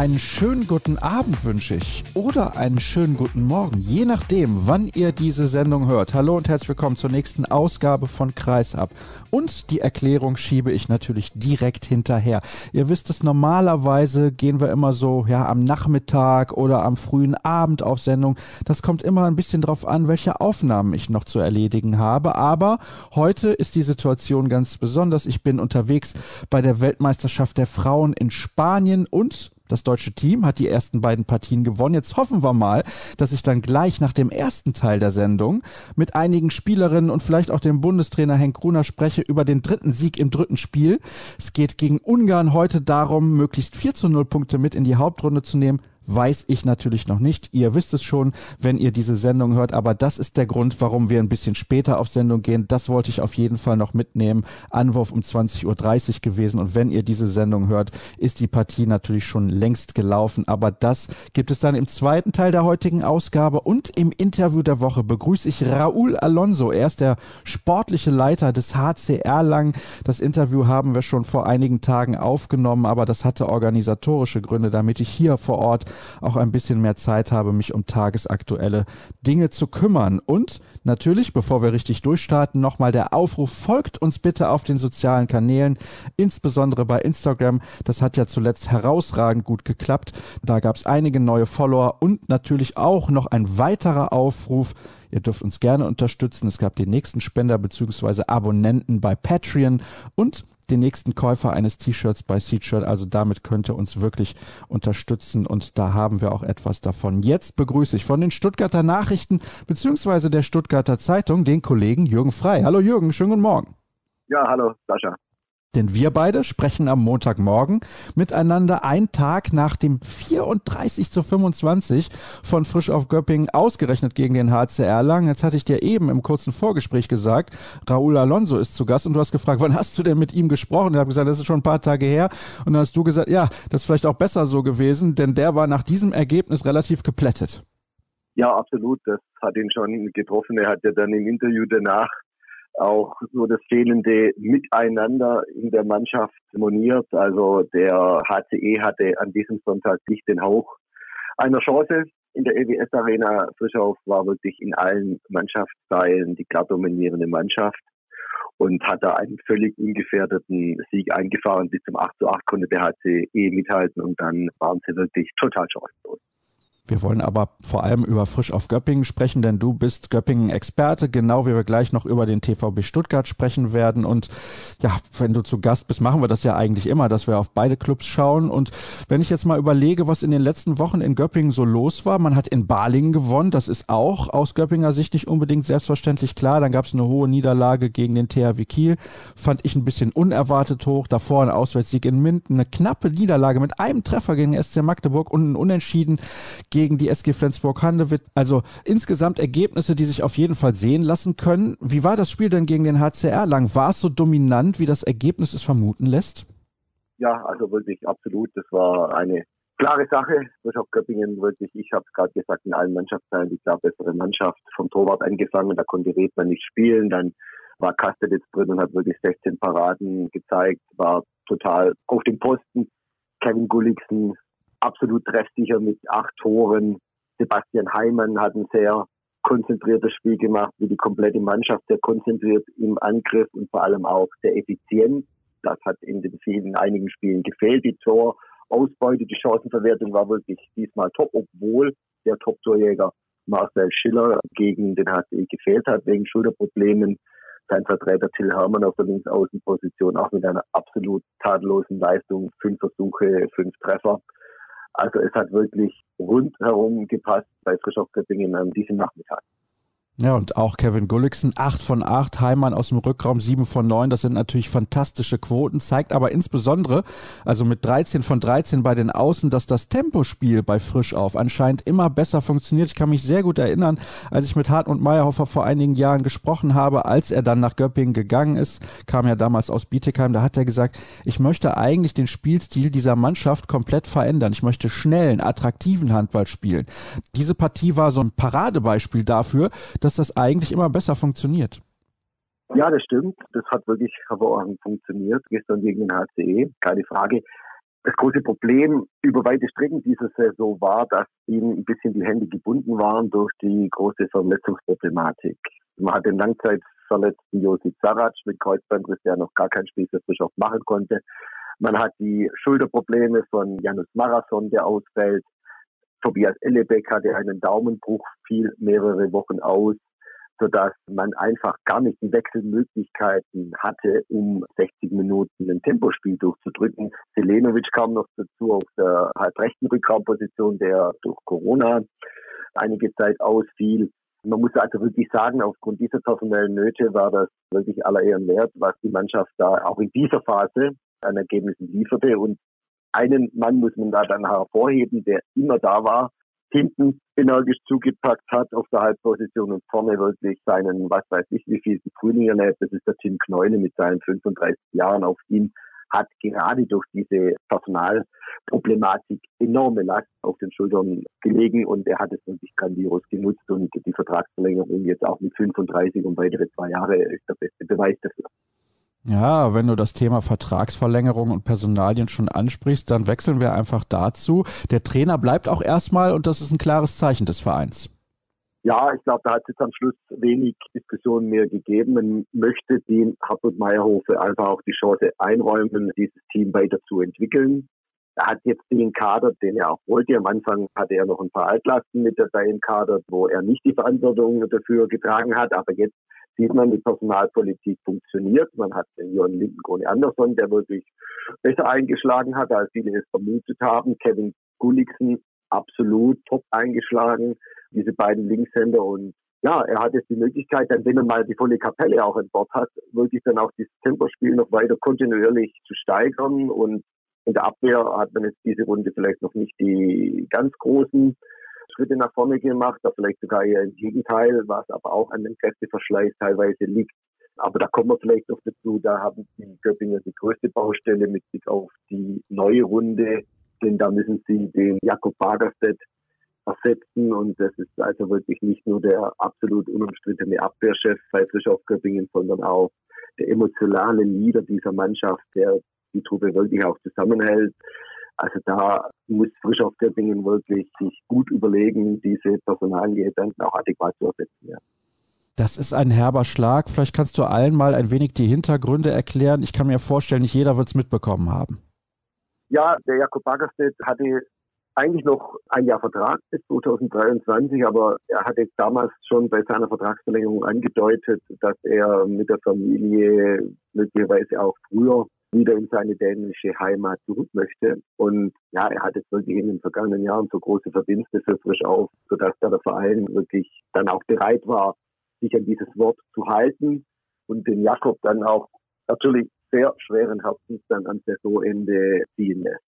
Einen schönen guten Abend wünsche ich oder einen schönen guten Morgen, je nachdem, wann ihr diese Sendung hört. Hallo und herzlich willkommen zur nächsten Ausgabe von Kreisab. Und die Erklärung schiebe ich natürlich direkt hinterher. Ihr wisst es, normalerweise gehen wir immer so, ja, am Nachmittag oder am frühen Abend auf Sendung. Das kommt immer ein bisschen drauf an, welche Aufnahmen ich noch zu erledigen habe. Aber heute ist die Situation ganz besonders. Ich bin unterwegs bei der Weltmeisterschaft der Frauen in Spanien und das deutsche Team hat die ersten beiden Partien gewonnen. Jetzt hoffen wir mal, dass ich dann gleich nach dem ersten Teil der Sendung mit einigen Spielerinnen und vielleicht auch dem Bundestrainer Henk Gruner spreche über den dritten Sieg im dritten Spiel. Es geht gegen Ungarn heute darum, möglichst 4 zu 0 Punkte mit in die Hauptrunde zu nehmen weiß ich natürlich noch nicht. Ihr wisst es schon, wenn ihr diese Sendung hört, aber das ist der Grund, warum wir ein bisschen später auf Sendung gehen. Das wollte ich auf jeden Fall noch mitnehmen. Anwurf um 20.30 Uhr gewesen und wenn ihr diese Sendung hört, ist die Partie natürlich schon längst gelaufen, aber das gibt es dann im zweiten Teil der heutigen Ausgabe und im Interview der Woche begrüße ich Raúl Alonso. Er ist der sportliche Leiter des HCR Lang. Das Interview haben wir schon vor einigen Tagen aufgenommen, aber das hatte organisatorische Gründe, damit ich hier vor Ort auch ein bisschen mehr Zeit habe, mich um tagesaktuelle Dinge zu kümmern. Und natürlich, bevor wir richtig durchstarten, nochmal der Aufruf, folgt uns bitte auf den sozialen Kanälen, insbesondere bei Instagram. Das hat ja zuletzt herausragend gut geklappt. Da gab es einige neue Follower und natürlich auch noch ein weiterer Aufruf, Ihr dürft uns gerne unterstützen. Es gab den nächsten Spender bzw. Abonnenten bei Patreon und den nächsten Käufer eines T-Shirts bei Seatshirt. Also damit könnt ihr uns wirklich unterstützen und da haben wir auch etwas davon. Jetzt begrüße ich von den Stuttgarter Nachrichten bzw. der Stuttgarter Zeitung den Kollegen Jürgen Frei. Hallo Jürgen, schönen guten Morgen. Ja, hallo Sascha. Denn wir beide sprechen am Montagmorgen miteinander einen Tag nach dem 34 zu 25 von Frisch auf Göppingen ausgerechnet gegen den HCR Lang. Jetzt hatte ich dir eben im kurzen Vorgespräch gesagt, Raúl Alonso ist zu Gast und du hast gefragt, wann hast du denn mit ihm gesprochen? Ich habe gesagt, das ist schon ein paar Tage her. Und dann hast du gesagt, ja, das ist vielleicht auch besser so gewesen, denn der war nach diesem Ergebnis relativ geplättet. Ja, absolut. Das hat ihn schon getroffen. Er hat ja dann im Interview danach auch so das fehlende Miteinander in der Mannschaft moniert. Also der HCE hatte an diesem Sonntag nicht den Hauch einer Chance. In der EWS Arena Frischhoff war wirklich in allen Mannschaftsteilen die klar dominierende Mannschaft und hat da einen völlig ungefährdeten Sieg eingefahren. Bis zum 8 zu 8 konnte der HCE mithalten und dann waren sie wirklich total chancenlos. Wir wollen aber vor allem über Frisch auf Göppingen sprechen, denn du bist Göppingen-Experte, genau wie wir gleich noch über den TVB Stuttgart sprechen werden. Und ja, wenn du zu Gast bist, machen wir das ja eigentlich immer, dass wir auf beide Clubs schauen. Und wenn ich jetzt mal überlege, was in den letzten Wochen in Göppingen so los war, man hat in Balingen gewonnen, das ist auch aus Göppinger Sicht nicht unbedingt selbstverständlich klar. Dann gab es eine hohe Niederlage gegen den THW Kiel, fand ich ein bisschen unerwartet hoch. Davor ein Auswärtssieg in Minden, eine knappe Niederlage mit einem Treffer gegen SC Magdeburg und ein Unentschieden gegen gegen die SG Flensburg-Handewitt. Also insgesamt Ergebnisse, die sich auf jeden Fall sehen lassen können. Wie war das Spiel denn gegen den HCR lang? War es so dominant, wie das Ergebnis es vermuten lässt? Ja, also wirklich absolut. Das war eine klare Sache. Göppingen wirklich, ich habe es gerade gesagt, in allen Mannschaftsteilen die klar bessere Mannschaft vom Torwart angefangen. Da konnte Redmann nicht spielen. Dann war Kastelitz drin und hat wirklich 16 Paraden gezeigt, war total auf dem Posten. Kevin Gulliksen absolut treffsicher mit acht Toren. Sebastian Heimann hat ein sehr konzentriertes Spiel gemacht, wie die komplette Mannschaft sehr konzentriert im Angriff und vor allem auch sehr effizient. Das hat in den vielen einigen Spielen gefehlt. Die Torausbeute, die Chancenverwertung war wirklich diesmal top, obwohl der Top-Torjäger Marcel Schiller gegen den HCE gefehlt hat wegen Schulterproblemen. Sein Vertreter Till Hermann auf der Linksaußenposition auch mit einer absolut tadellosen Leistung. Fünf Versuche, fünf Treffer. Also es hat wirklich rundherum gepasst bei Frischhoff Göppingen an diesem Nachmittag. Ja, und auch Kevin Gulliksen, 8 von 8, Heimann aus dem Rückraum 7 von 9, das sind natürlich fantastische Quoten, zeigt aber insbesondere, also mit 13 von 13 bei den Außen, dass das Tempospiel bei Frischauf anscheinend immer besser funktioniert. Ich kann mich sehr gut erinnern, als ich mit Hartmut Meyerhofer vor einigen Jahren gesprochen habe, als er dann nach Göppingen gegangen ist, kam ja damals aus Bietigheim, da hat er gesagt, ich möchte eigentlich den Spielstil dieser Mannschaft komplett verändern. Ich möchte schnellen, attraktiven Handball spielen. Diese Partie war so ein Paradebeispiel dafür, dass dass das eigentlich immer besser funktioniert. Ja, das stimmt. Das hat wirklich hervorragend funktioniert. Gestern gegen den HCE, keine Frage. Das große Problem über weite Strecken dieser Saison war, dass ihm ein bisschen die Hände gebunden waren durch die große Verletzungsproblematik. Man hat den langzeitverletzten Josip Sarac mit Kreuzbandriss, der noch gar kein Spiel für Bischof machen konnte. Man hat die Schulterprobleme von Janus Marathon, der ausfällt. Tobias Ellebeck hatte einen Daumenbruch, fiel mehrere Wochen aus, sodass man einfach gar nicht die Wechselmöglichkeiten hatte, um 60 Minuten ein Tempospiel durchzudrücken. Selenovic kam noch dazu auf der halbrechten Rückraumposition, der durch Corona einige Zeit ausfiel. Man muss also wirklich sagen, aufgrund dieser personellen Nöte war das wirklich aller Ehren wert, was die Mannschaft da auch in dieser Phase an Ergebnissen lieferte. Und einen Mann muss man da dann hervorheben, der immer da war, hinten energisch zugepackt hat auf der Halbposition und vorne wirklich seinen, was weiß ich, wie viel Frühling erlebt. Das ist der Tim Kneune mit seinen 35 Jahren. Auf ihm hat gerade durch diese Personalproblematik enorme Last auf den Schultern gelegen und er hat es wirklich grandios genutzt und die Vertragsverlängerung jetzt auch mit 35 und weitere zwei Jahre ist der beste Beweis dafür. Ja, wenn du das Thema Vertragsverlängerung und Personalien schon ansprichst, dann wechseln wir einfach dazu. Der Trainer bleibt auch erstmal und das ist ein klares Zeichen des Vereins. Ja, ich glaube, da hat es jetzt am Schluss wenig Diskussionen mehr gegeben. Man möchte dem Hartmut Meyerhofe einfach auch die Chance einräumen, dieses Team weiter zu entwickeln. Er hat jetzt den Kader, den er auch wollte. Am Anfang hatte er noch ein paar Altlasten mit dabei im Kader, wo er nicht die Verantwortung dafür getragen hat. Aber jetzt sieht man, die Personalpolitik funktioniert. Man hat den Jon Lindenkrone Andersson, der wirklich besser eingeschlagen hat, als viele es vermutet haben. Kevin Gulliksen absolut top eingeschlagen. Diese beiden Linkshänder und ja, er hat jetzt die Möglichkeit, dann, wenn er mal die volle Kapelle auch an Bord hat, wirklich dann auch dieses Tempospiel noch weiter kontinuierlich zu steigern. Und in der Abwehr hat man jetzt diese Runde vielleicht noch nicht die ganz großen Schritte nach vorne gemacht, da vielleicht sogar eher im Gegenteil, was aber auch an dem Kräfteverschleiß teilweise liegt. Aber da kommen wir vielleicht noch dazu, da haben die Göppinger die größte Baustelle mit Blick auf die neue Runde, denn da müssen sie den Jakob Bagerstedt ersetzen und das ist also wirklich nicht nur der absolut unumstrittene Abwehrchef bei Frischhoff Göppingen, sondern auch der emotionale Leader dieser Mannschaft, der die Truppe wirklich auch zusammenhält. Also da muss frisch auf Göppingen wirklich sich gut überlegen, diese Personalie dann auch adäquat zu ersetzen. Ja. Das ist ein herber Schlag. Vielleicht kannst du allen mal ein wenig die Hintergründe erklären. Ich kann mir vorstellen, nicht jeder wird es mitbekommen haben. Ja, der Jakob Baggerstedt hatte eigentlich noch ein Jahr Vertrag bis 2023, aber er hatte damals schon bei seiner Vertragsverlängerung angedeutet, dass er mit der Familie möglicherweise auch früher wieder in seine dänische Heimat zurück möchte. Und ja, er hat jetzt wirklich in den vergangenen Jahren so große Verdienste für frisch auf, sodass da der Verein wirklich dann auch bereit war, sich an dieses Wort zu halten und den Jakob dann auch natürlich sehr schweren Herzens dann am Saisonende ziehen lässt.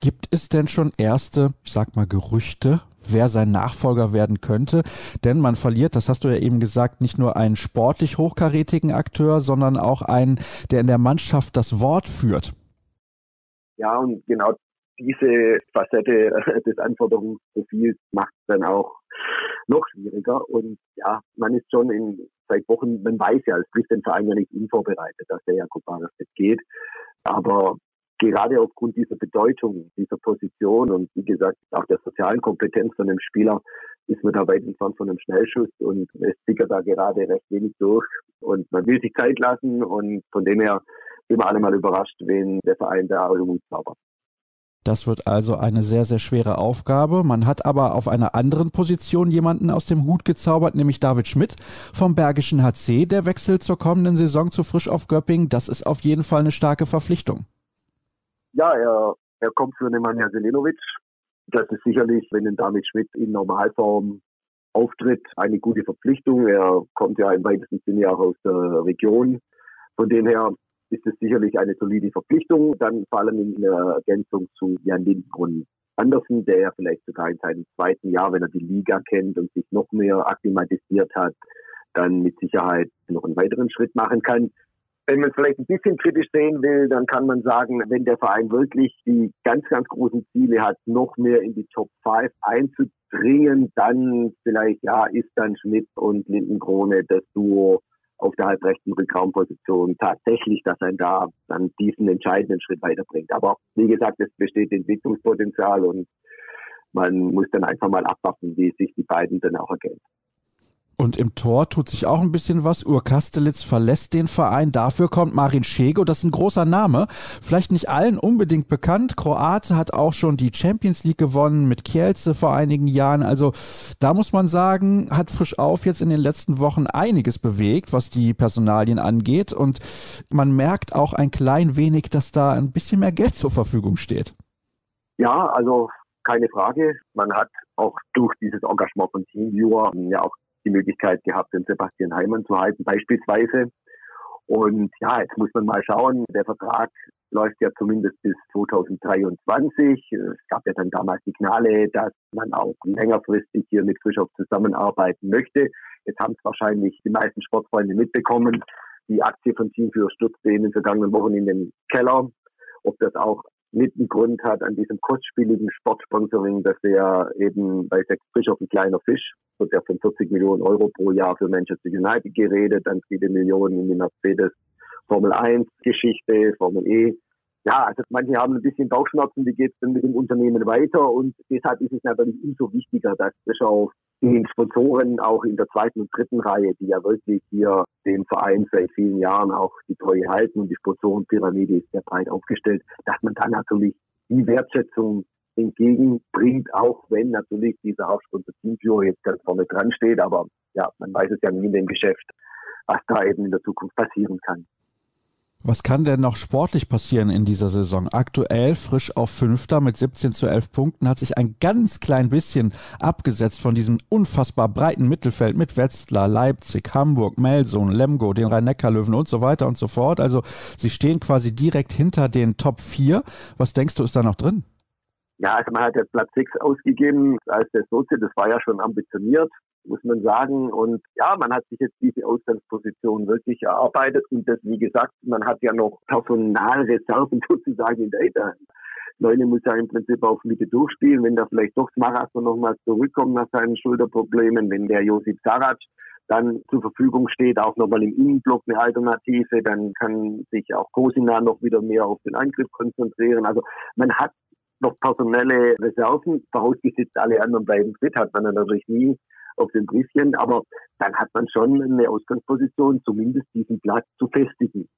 Gibt es denn schon erste, ich sag mal, Gerüchte, wer sein Nachfolger werden könnte? Denn man verliert, das hast du ja eben gesagt, nicht nur einen sportlich hochkarätigen Akteur, sondern auch einen, der in der Mannschaft das Wort führt. Ja, und genau diese Facette des Anforderungsprofils macht es dann auch noch schwieriger. Und ja, man ist schon in, seit Wochen, man weiß ja, es trifft den Verein ja nicht unvorbereitet, dass der Jakob jetzt geht. Aber gerade aufgrund dieser Bedeutung, dieser Position und wie gesagt auch der sozialen Kompetenz von dem Spieler ist man da weit entfernt von einem Schnellschuss und es sickert da gerade recht wenig durch und man will sich Zeit lassen und von dem her sind wir alle mal überrascht, wenn der Verein da Hut zaubert. Das wird also eine sehr, sehr schwere Aufgabe. Man hat aber auf einer anderen Position jemanden aus dem Hut gezaubert, nämlich David Schmidt vom Bergischen HC. Der wechselt zur kommenden Saison zu Frisch auf Göpping. Das ist auf jeden Fall eine starke Verpflichtung ja, er, er kommt für Nemanja Selenovic. Das ist sicherlich, wenn ein David Schmidt in Normalform auftritt, eine gute Verpflichtung. Er kommt ja im weitesten Sinne auch aus der Region. Von dem her ist es sicherlich eine solide Verpflichtung. Dann vor allem in Ergänzung zu Jan Lindgrund Andersen, der ja vielleicht sogar in seinem zweiten Jahr, wenn er die Liga kennt und sich noch mehr akklimatisiert hat, dann mit Sicherheit noch einen weiteren Schritt machen kann. Wenn man es vielleicht ein bisschen kritisch sehen will, dann kann man sagen, wenn der Verein wirklich die ganz, ganz großen Ziele hat, noch mehr in die Top 5 einzudringen, dann vielleicht, ja, ist dann Schmidt und Lindenkrone das Duo auf der halbrechten Rückraumposition tatsächlich, dass ein da dann diesen entscheidenden Schritt weiterbringt. Aber wie gesagt, es besteht Entwicklungspotenzial und man muss dann einfach mal abwarten, wie sich die beiden dann auch ergänzen. Und im Tor tut sich auch ein bisschen was. Ur Kastelitz verlässt den Verein. Dafür kommt Marin Schego. Das ist ein großer Name. Vielleicht nicht allen unbedingt bekannt. Kroate hat auch schon die Champions League gewonnen mit Kielce vor einigen Jahren. Also da muss man sagen, hat frisch auf jetzt in den letzten Wochen einiges bewegt, was die Personalien angeht. Und man merkt auch ein klein wenig, dass da ein bisschen mehr Geld zur Verfügung steht. Ja, also keine Frage. Man hat auch durch dieses Engagement von Teamviewer ja auch die Möglichkeit gehabt, den Sebastian Heimann zu halten, beispielsweise. Und ja, jetzt muss man mal schauen. Der Vertrag läuft ja zumindest bis 2023. Es gab ja dann damals Signale, dass man auch längerfristig hier mit Frischhoff zusammenarbeiten möchte. Jetzt haben es wahrscheinlich die meisten Sportfreunde mitbekommen. Die Aktie von Team für stürzte in den vergangenen Wochen in den Keller. Ob das auch mit einen Grund hat an diesem kostspieligen Sportsponsoring, dass er eben bei Sex Bischof ein kleiner Fisch, wird ja von 40 Millionen Euro pro Jahr für Manchester United geredet, dann viele Millionen in die Mercedes Formel 1 Geschichte, Formel E. Ja, also manche haben ein bisschen Bauchschmerzen, wie geht es denn mit dem Unternehmen weiter? Und deshalb ist es natürlich umso wichtiger, dass Bischof den Sponsoren auch in der zweiten und dritten Reihe, die ja wirklich hier den Verein seit vielen Jahren auch die Treue halten und die Sponsorenpyramide ist sehr breit aufgestellt, dass man dann natürlich die Wertschätzung entgegenbringt, auch wenn natürlich dieser Hauptsponsor Teamviewer jetzt ganz vorne dran steht, aber ja, man weiß es ja nie in dem Geschäft, was da eben in der Zukunft passieren kann. Was kann denn noch sportlich passieren in dieser Saison? Aktuell frisch auf Fünfter mit 17 zu 11 Punkten hat sich ein ganz klein bisschen abgesetzt von diesem unfassbar breiten Mittelfeld mit Wetzlar, Leipzig, Hamburg, Melsung, Lemgo, den Rhein-Neckar-Löwen und so weiter und so fort. Also sie stehen quasi direkt hinter den Top 4. Was denkst du, ist da noch drin? Ja, also man hat jetzt Platz 6 ausgegeben als der Sozi, das war ja schon ambitioniert muss man sagen. Und ja, man hat sich jetzt diese Ausgangsposition wirklich erarbeitet und das, wie gesagt, man hat ja noch Personalreserven sozusagen in der Hinterhand. Leune muss ja im Prinzip auf Mitte durchspielen, wenn da vielleicht doch Marathon nochmal zurückkommt nach seinen Schulterproblemen, wenn der Josip Sarac dann zur Verfügung steht, auch nochmal im Innenblock eine Alternative, dann kann sich auch Kosina noch wieder mehr auf den Angriff konzentrieren. Also man hat noch personelle Reserven, vorausgesetzt alle anderen bleiben fit, hat man natürlich nie auf dem Briefchen, aber dann hat man schon eine Ausgangsposition, zumindest diesen Platz zu festigen.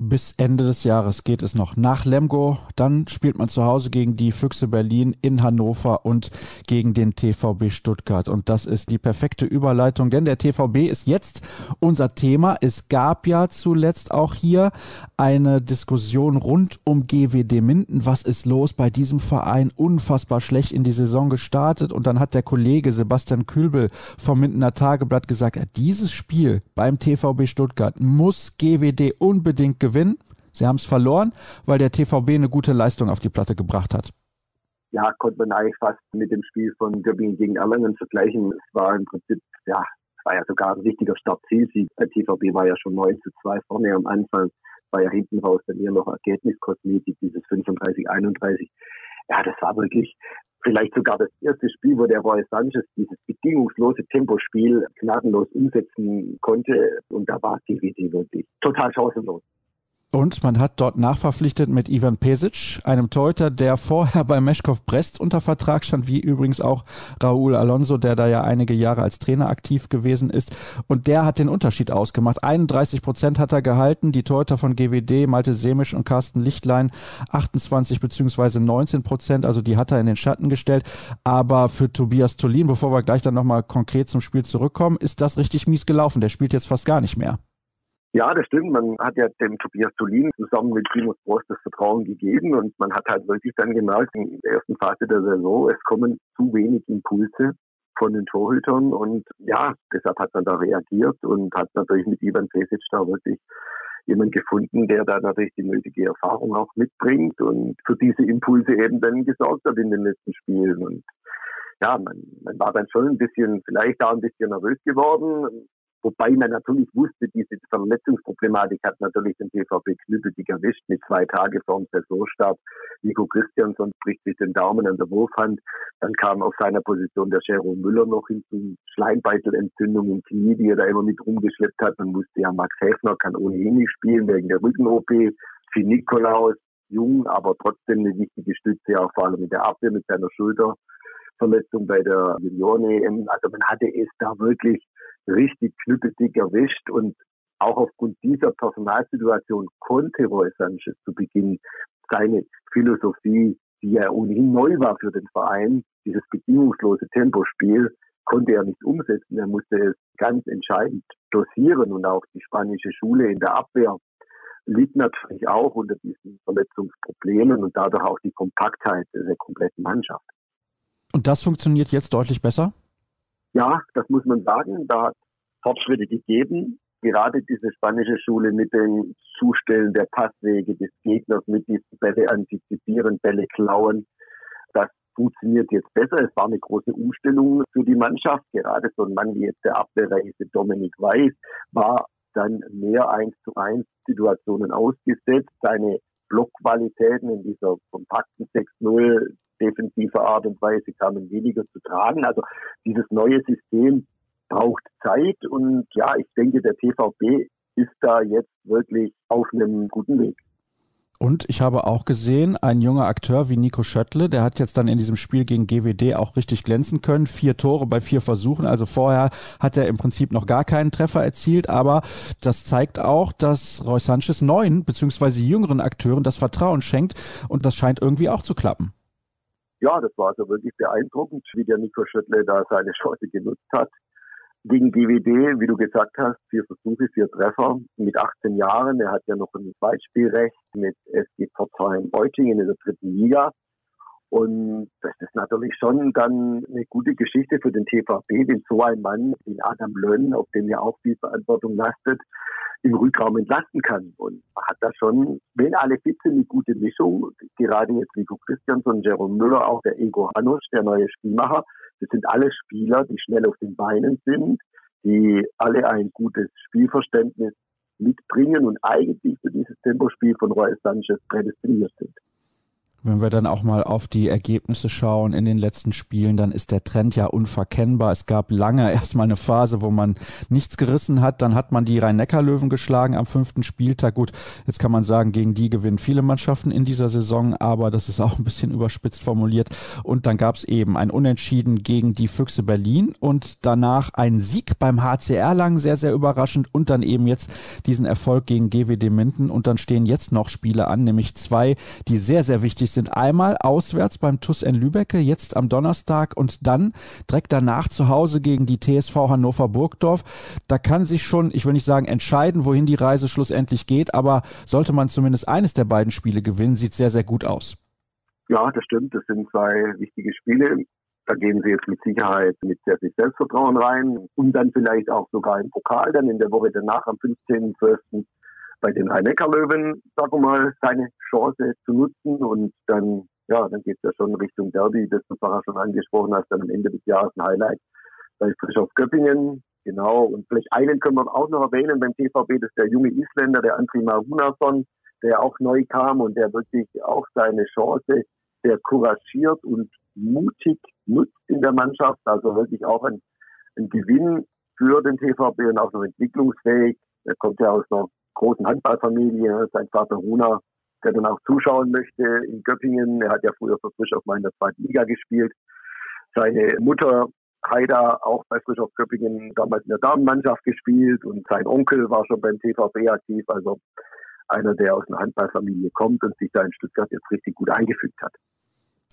Bis Ende des Jahres geht es noch nach Lemgo. Dann spielt man zu Hause gegen die Füchse Berlin in Hannover und gegen den TVB Stuttgart. Und das ist die perfekte Überleitung, denn der TVB ist jetzt unser Thema. Es gab ja zuletzt auch hier eine Diskussion rund um GWD Minden. Was ist los bei diesem Verein? Unfassbar schlecht in die Saison gestartet. Und dann hat der Kollege Sebastian Kübel vom Mindener Tageblatt gesagt, dieses Spiel beim TVB Stuttgart muss GWD unbedingt gewinnen. Sie haben es verloren, weil der TVB eine gute Leistung auf die Platte gebracht hat. Ja, konnte man eigentlich fast mit dem Spiel von Göppingen gegen Erlangen vergleichen. Es war im Prinzip, ja, es war ja sogar ein richtiger Start-Zielsieg. Der TVB war ja schon 9 zu 2 vorne am Anfang, war ja hinten raus dann eher noch Ergebniskosmetik, dieses 35, 31. Ja, das war wirklich vielleicht sogar das erste Spiel, wo der Roy Sanchez dieses bedingungslose Tempospiel gnadenlos umsetzen konnte. Und da war GWD wirklich total chancenlos. Und man hat dort nachverpflichtet mit Ivan Pesic, einem Torhüter, der vorher bei Meschkov Brest unter Vertrag stand, wie übrigens auch Raúl Alonso, der da ja einige Jahre als Trainer aktiv gewesen ist. Und der hat den Unterschied ausgemacht. 31 Prozent hat er gehalten. Die Torhüter von GWD, Malte Semisch und Carsten Lichtlein, 28 beziehungsweise 19 Prozent. Also die hat er in den Schatten gestellt. Aber für Tobias Tolin, bevor wir gleich dann nochmal konkret zum Spiel zurückkommen, ist das richtig mies gelaufen. Der spielt jetzt fast gar nicht mehr. Ja, das stimmt. Man hat ja dem Tobias Solin zusammen mit Simon Prost das Vertrauen gegeben und man hat halt wirklich dann gemerkt, in der ersten Phase der Saison, es kommen zu wenig Impulse von den Torhütern und ja, deshalb hat man da reagiert und hat natürlich mit Ivan Pesic da wirklich jemand gefunden, der da natürlich die nötige Erfahrung auch mitbringt und für diese Impulse eben dann gesorgt hat in den letzten Spielen. Und ja, man, man war dann schon ein bisschen, vielleicht auch ein bisschen nervös geworden. Wobei man natürlich wusste, diese Verletzungsproblematik hat natürlich den TVP knüppeldig erwischt mit zwei Tage vor dem Saisonstart. Nico Christiansson bricht sich den Daumen an der Wurfhand. Dann kam auf seiner Position der Jerome Müller noch hinzu. Schleimbeitelentzündung im Knie, die er da immer mit rumgeschleppt hat. Dann musste ja Max Häfner, kann ohnehin nicht spielen wegen der Rücken-OP. Für Nikolaus, jung, aber trotzdem eine wichtige Stütze, auch vor allem in der Abwehr mit seiner Schulterverletzung bei der Junioren-EM. Also man hatte es da wirklich richtig knüppeldick erwischt und auch aufgrund dieser Personalsituation konnte Roy Sanchez zu Beginn seine Philosophie, die ja ohnehin neu war für den Verein, dieses bedingungslose Tempospiel, konnte er nicht umsetzen. Er musste es ganz entscheidend dosieren und auch die spanische Schule in der Abwehr liegt natürlich auch unter diesen Verletzungsproblemen und dadurch auch die Kompaktheit der kompletten Mannschaft. Und das funktioniert jetzt deutlich besser? Ja, das muss man sagen. Da hat Fortschritte gegeben. Gerade diese spanische Schule mit dem Zustellen der Passwege des Gegners, mit diesen Bälle antizipieren, Bälle klauen, das funktioniert jetzt besser. Es war eine große Umstellung für die Mannschaft. Gerade so ein Mann wie jetzt der Abwehrreise Dominik Weiß war dann mehr 1 zu 1 Situationen ausgesetzt. Seine Blockqualitäten in dieser kompakten 6-0 defensiver Art und Weise kamen weniger zu tragen. Also dieses neue System braucht Zeit und ja, ich denke, der TVB ist da jetzt wirklich auf einem guten Weg. Und ich habe auch gesehen, ein junger Akteur wie Nico Schöttle, der hat jetzt dann in diesem Spiel gegen GWD auch richtig glänzen können. Vier Tore bei vier Versuchen. Also vorher hat er im Prinzip noch gar keinen Treffer erzielt. Aber das zeigt auch, dass Roy Sanchez neuen bzw. jüngeren Akteuren das Vertrauen schenkt. Und das scheint irgendwie auch zu klappen ja, das war also wirklich beeindruckend, wie der Nico Schöttle da seine Chance genutzt hat. Gegen GWD, wie du gesagt hast, vier Versuche, vier Treffer mit 18 Jahren. Er hat ja noch ein Zweitspielrecht mit SG Pforzheim Beutingen in der dritten Liga. Und das ist natürlich schon dann eine gute Geschichte für den TVB, wenn so ein Mann wie Adam Lönn, auf dem ja auch viel Verantwortung lastet, im Rückraum entlasten kann. Und man hat da schon, wenn alle fit sind, eine gute Mischung. Gerade jetzt Nico Christiansson, Jerome Müller, auch der Ego Hanusch, der neue Spielmacher. Das sind alle Spieler, die schnell auf den Beinen sind, die alle ein gutes Spielverständnis mitbringen und eigentlich für dieses Tempospiel von Roy Sanchez prädestiniert sind. Wenn wir dann auch mal auf die Ergebnisse schauen in den letzten Spielen, dann ist der Trend ja unverkennbar. Es gab lange erstmal eine Phase, wo man nichts gerissen hat. Dann hat man die Rhein-Neckar-Löwen geschlagen am fünften Spieltag. Gut, jetzt kann man sagen, gegen die gewinnen viele Mannschaften in dieser Saison, aber das ist auch ein bisschen überspitzt formuliert. Und dann gab es eben ein Unentschieden gegen die Füchse Berlin und danach ein Sieg beim HCR lang, sehr, sehr überraschend. Und dann eben jetzt diesen Erfolg gegen GWD Minden. Und dann stehen jetzt noch Spiele an, nämlich zwei, die sehr, sehr wichtig sind einmal auswärts beim TUS in Lübecke, jetzt am Donnerstag und dann direkt danach zu Hause gegen die TSV Hannover Burgdorf. Da kann sich schon, ich will nicht sagen entscheiden, wohin die Reise schlussendlich geht, aber sollte man zumindest eines der beiden Spiele gewinnen, sieht sehr, sehr gut aus. Ja, das stimmt. Das sind zwei wichtige Spiele. Da gehen sie jetzt mit Sicherheit mit sehr viel Selbstvertrauen rein und dann vielleicht auch sogar im Pokal dann in der Woche danach am 15.12 bei den Rhein-Neckar-Löwen, sagen wir mal, seine Chance zu nutzen und dann, ja, dann geht es ja schon Richtung Derby, das du vorher schon angesprochen hast, dann am Ende des Jahres ein Highlight bei Frischhoff Göppingen. Genau, und vielleicht einen können wir auch noch erwähnen beim TVB, das ist der junge Isländer, der Andri Marunason, der auch neu kam und der wirklich auch seine Chance sehr couragiert und mutig nutzt in der Mannschaft. Also wirklich auch ein, ein Gewinn für den TVB und auch noch entwicklungsfähig. Er kommt ja aus einer großen Handballfamilie. Sein Vater Runa, der dann auch zuschauen möchte in Göppingen. Er hat ja früher für Frischhoff mal in der zweiten Liga gespielt. Seine Mutter Haida auch bei Frischhoff Göppingen damals in der Damenmannschaft gespielt und sein Onkel war schon beim TVB aktiv. Also einer, der aus einer Handballfamilie kommt und sich da in Stuttgart jetzt richtig gut eingefügt hat.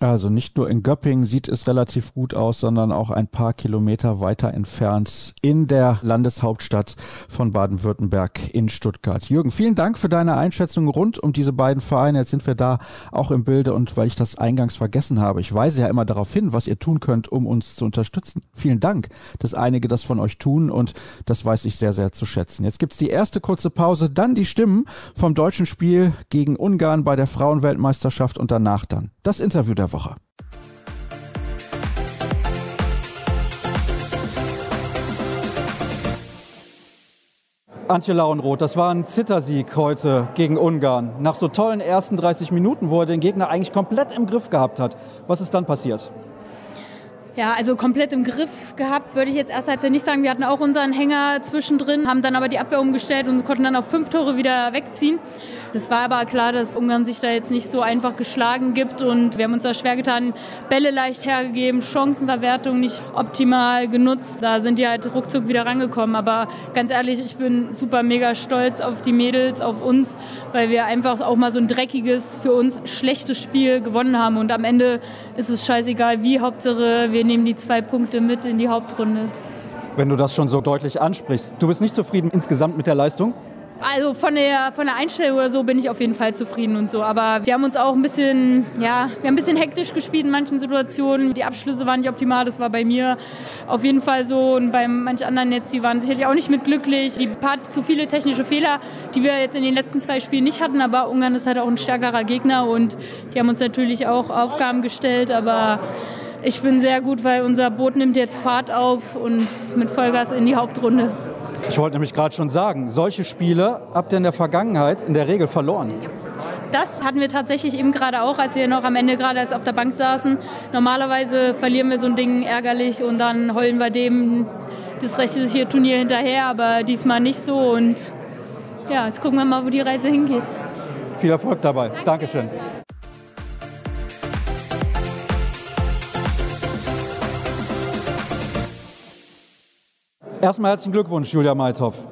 Also nicht nur in Göppingen sieht es relativ gut aus, sondern auch ein paar Kilometer weiter entfernt in der Landeshauptstadt von Baden-Württemberg in Stuttgart. Jürgen, vielen Dank für deine Einschätzung rund um diese beiden Vereine. Jetzt sind wir da auch im Bilde und weil ich das eingangs vergessen habe, ich weise ja immer darauf hin, was ihr tun könnt, um uns zu unterstützen. Vielen Dank, dass einige das von euch tun und das weiß ich sehr, sehr zu schätzen. Jetzt gibt's die erste kurze Pause, dann die Stimmen vom deutschen Spiel gegen Ungarn bei der Frauenweltmeisterschaft und danach dann das Interview der Woche. Antje Lauenroth, das war ein Zittersieg heute gegen Ungarn. Nach so tollen ersten 30 Minuten, wo er den Gegner eigentlich komplett im Griff gehabt hat. Was ist dann passiert? Ja, also komplett im Griff gehabt, würde ich jetzt erst halt nicht sagen. Wir hatten auch unseren Hänger zwischendrin, haben dann aber die Abwehr umgestellt und konnten dann auf fünf Tore wieder wegziehen. Das war aber klar, dass Ungarn sich da jetzt nicht so einfach geschlagen gibt und wir haben uns da schwer getan, Bälle leicht hergegeben, Chancenverwertung nicht optimal genutzt. Da sind die halt ruckzuck wieder rangekommen. Aber ganz ehrlich, ich bin super mega stolz auf die Mädels, auf uns, weil wir einfach auch mal so ein dreckiges, für uns schlechtes Spiel gewonnen haben. Und am Ende ist es scheißegal wie, Hauptsache wir nehmen die zwei Punkte mit in die Hauptrunde. Wenn du das schon so deutlich ansprichst, du bist nicht zufrieden insgesamt mit der Leistung? Also von der, von der Einstellung oder so bin ich auf jeden Fall zufrieden und so. Aber wir haben uns auch ein bisschen, ja, wir haben ein bisschen hektisch gespielt in manchen Situationen. Die Abschlüsse waren nicht optimal, das war bei mir auf jeden Fall so. Und bei manchen anderen jetzt, die waren sicherlich auch nicht mit glücklich. Die paar zu viele technische Fehler, die wir jetzt in den letzten zwei Spielen nicht hatten. Aber Ungarn ist halt auch ein stärkerer Gegner und die haben uns natürlich auch Aufgaben gestellt. Aber ich bin sehr gut, weil unser Boot nimmt jetzt Fahrt auf und mit Vollgas in die Hauptrunde. Ich wollte nämlich gerade schon sagen, solche Spiele habt ihr in der Vergangenheit in der Regel verloren. Das hatten wir tatsächlich eben gerade auch, als wir noch am Ende gerade als auf der Bank saßen. Normalerweise verlieren wir so ein Ding ärgerlich und dann heulen wir dem das rechtliche Turnier hinterher, aber diesmal nicht so. Und ja, jetzt gucken wir mal, wo die Reise hingeht. Viel Erfolg dabei. Danke. Dankeschön. Erstmal herzlichen Glückwunsch, Julia Meithoff.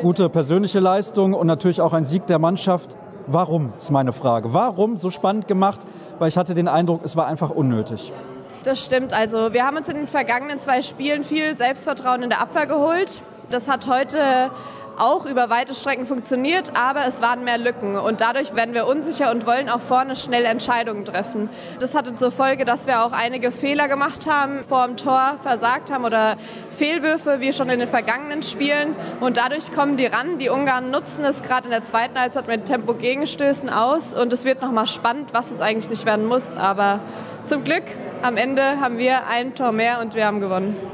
Gute persönliche Leistung und natürlich auch ein Sieg der Mannschaft. Warum, ist meine Frage. Warum so spannend gemacht? Weil ich hatte den Eindruck, es war einfach unnötig. Das stimmt. Also wir haben uns in den vergangenen zwei Spielen viel Selbstvertrauen in der Abwehr geholt. Das hat heute auch über weite Strecken funktioniert, aber es waren mehr Lücken und dadurch werden wir unsicher und wollen auch vorne schnell Entscheidungen treffen. Das hatte zur Folge, dass wir auch einige Fehler gemacht haben, vor dem Tor versagt haben oder Fehlwürfe wie schon in den vergangenen Spielen und dadurch kommen die ran. Die Ungarn nutzen es gerade in der zweiten Halbzeit mit Tempo-Gegenstößen aus und es wird nochmal spannend, was es eigentlich nicht werden muss, aber zum Glück am Ende haben wir ein Tor mehr und wir haben gewonnen.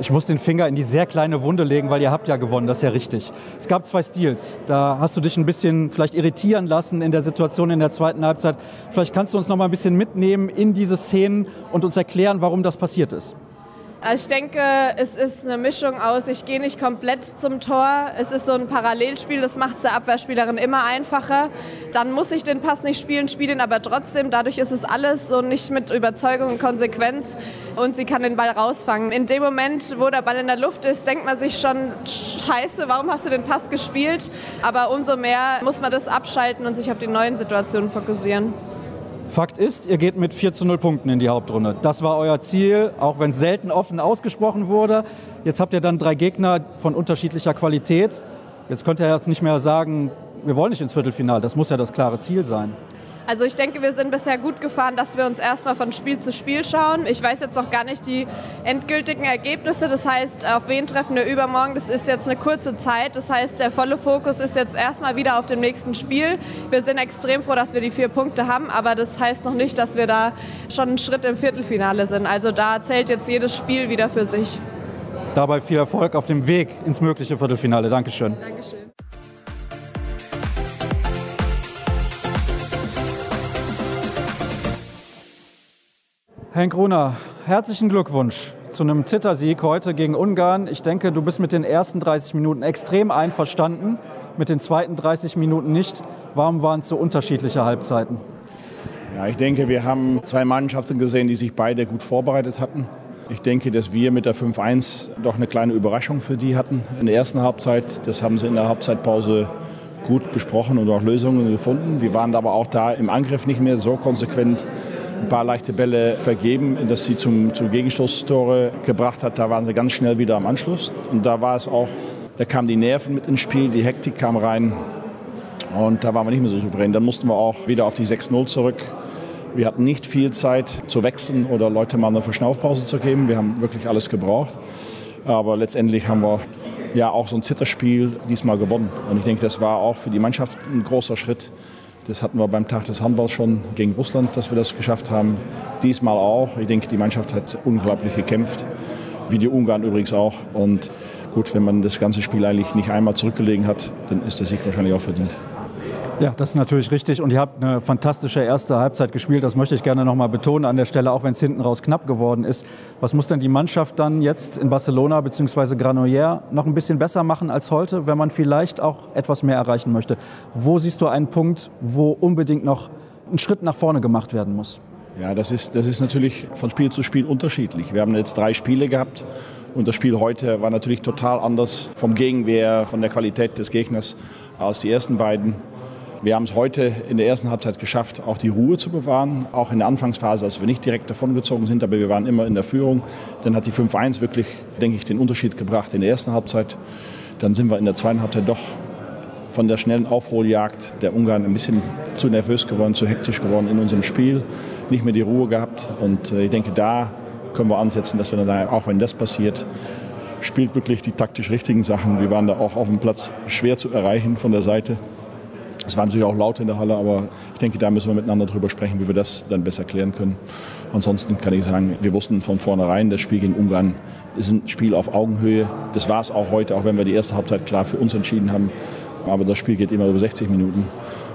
Ich muss den Finger in die sehr kleine Wunde legen, weil ihr habt ja gewonnen, das ist ja richtig. Es gab zwei Stils. Da hast du dich ein bisschen vielleicht irritieren lassen in der Situation in der zweiten Halbzeit. Vielleicht kannst du uns noch mal ein bisschen mitnehmen in diese Szenen und uns erklären, warum das passiert ist. Also ich denke, es ist eine Mischung aus, ich gehe nicht komplett zum Tor. Es ist so ein Parallelspiel, das macht es der Abwehrspielerin immer einfacher. Dann muss ich den Pass nicht spielen, spiele ihn aber trotzdem. Dadurch ist es alles so nicht mit Überzeugung und Konsequenz und sie kann den Ball rausfangen. In dem Moment, wo der Ball in der Luft ist, denkt man sich schon, scheiße, warum hast du den Pass gespielt? Aber umso mehr muss man das abschalten und sich auf die neuen Situationen fokussieren. Fakt ist, ihr geht mit 4 zu 0 Punkten in die Hauptrunde. Das war euer Ziel, auch wenn es selten offen ausgesprochen wurde. Jetzt habt ihr dann drei Gegner von unterschiedlicher Qualität. Jetzt könnt ihr jetzt nicht mehr sagen, wir wollen nicht ins Viertelfinale. Das muss ja das klare Ziel sein. Also ich denke, wir sind bisher gut gefahren, dass wir uns erstmal von Spiel zu Spiel schauen. Ich weiß jetzt noch gar nicht die endgültigen Ergebnisse. Das heißt, auf wen treffen wir übermorgen? Das ist jetzt eine kurze Zeit. Das heißt, der volle Fokus ist jetzt erstmal wieder auf dem nächsten Spiel. Wir sind extrem froh, dass wir die vier Punkte haben, aber das heißt noch nicht, dass wir da schon einen Schritt im Viertelfinale sind. Also da zählt jetzt jedes Spiel wieder für sich. Dabei viel Erfolg auf dem Weg ins mögliche Viertelfinale. Dankeschön. Dankeschön. Henk Gruner, herzlichen Glückwunsch zu einem Zittersieg heute gegen Ungarn. Ich denke, du bist mit den ersten 30 Minuten extrem einverstanden, mit den zweiten 30 Minuten nicht. Warum waren es so unterschiedliche Halbzeiten? Ja, ich denke, wir haben zwei Mannschaften gesehen, die sich beide gut vorbereitet hatten. Ich denke, dass wir mit der 5-1 doch eine kleine Überraschung für die hatten in der ersten Halbzeit. Das haben sie in der Halbzeitpause gut besprochen und auch Lösungen gefunden. Wir waren aber auch da im Angriff nicht mehr so konsequent ein paar leichte Bälle vergeben, dass sie zum, zum Gegenstoßtore gebracht hat. Da waren sie ganz schnell wieder am Anschluss. Und da war es auch, da kamen die Nerven mit ins Spiel, die Hektik kam rein. Und da waren wir nicht mehr so souverän. Dann mussten wir auch wieder auf die 6-0 zurück. Wir hatten nicht viel Zeit zu wechseln oder Leute mal eine Verschnaufpause zu geben. Wir haben wirklich alles gebraucht. Aber letztendlich haben wir ja auch so ein Zitterspiel diesmal gewonnen. Und ich denke, das war auch für die Mannschaft ein großer Schritt. Das hatten wir beim Tag des Handballs schon gegen Russland, dass wir das geschafft haben. Diesmal auch. Ich denke, die Mannschaft hat unglaublich gekämpft, wie die Ungarn übrigens auch. Und gut, wenn man das ganze Spiel eigentlich nicht einmal zurückgelegen hat, dann ist der Sieg wahrscheinlich auch verdient. Ja, das ist natürlich richtig. Und ihr habt eine fantastische erste Halbzeit gespielt. Das möchte ich gerne nochmal betonen an der Stelle, auch wenn es hinten raus knapp geworden ist. Was muss denn die Mannschaft dann jetzt in Barcelona bzw. Granollers noch ein bisschen besser machen als heute, wenn man vielleicht auch etwas mehr erreichen möchte? Wo siehst du einen Punkt, wo unbedingt noch ein Schritt nach vorne gemacht werden muss? Ja, das ist, das ist natürlich von Spiel zu Spiel unterschiedlich. Wir haben jetzt drei Spiele gehabt und das Spiel heute war natürlich total anders vom Gegenwehr, von der Qualität des Gegners als die ersten beiden. Wir haben es heute in der ersten Halbzeit geschafft, auch die Ruhe zu bewahren. Auch in der Anfangsphase, als wir nicht direkt davongezogen sind, aber wir waren immer in der Führung. Dann hat die 5-1 wirklich, denke ich, den Unterschied gebracht in der ersten Halbzeit. Dann sind wir in der zweiten Halbzeit doch von der schnellen Aufholjagd der Ungarn ein bisschen zu nervös geworden, zu hektisch geworden in unserem Spiel. Nicht mehr die Ruhe gehabt. Und äh, ich denke, da können wir ansetzen, dass wir dann, auch wenn das passiert, spielt wirklich die taktisch richtigen Sachen. Wir waren da auch auf dem Platz schwer zu erreichen von der Seite. Es war natürlich auch laut in der Halle, aber ich denke, da müssen wir miteinander drüber sprechen, wie wir das dann besser klären können. Ansonsten kann ich sagen, wir wussten von vornherein, das Spiel gegen Ungarn ist ein Spiel auf Augenhöhe. Das war es auch heute, auch wenn wir die erste Halbzeit klar für uns entschieden haben. Aber das Spiel geht immer über 60 Minuten.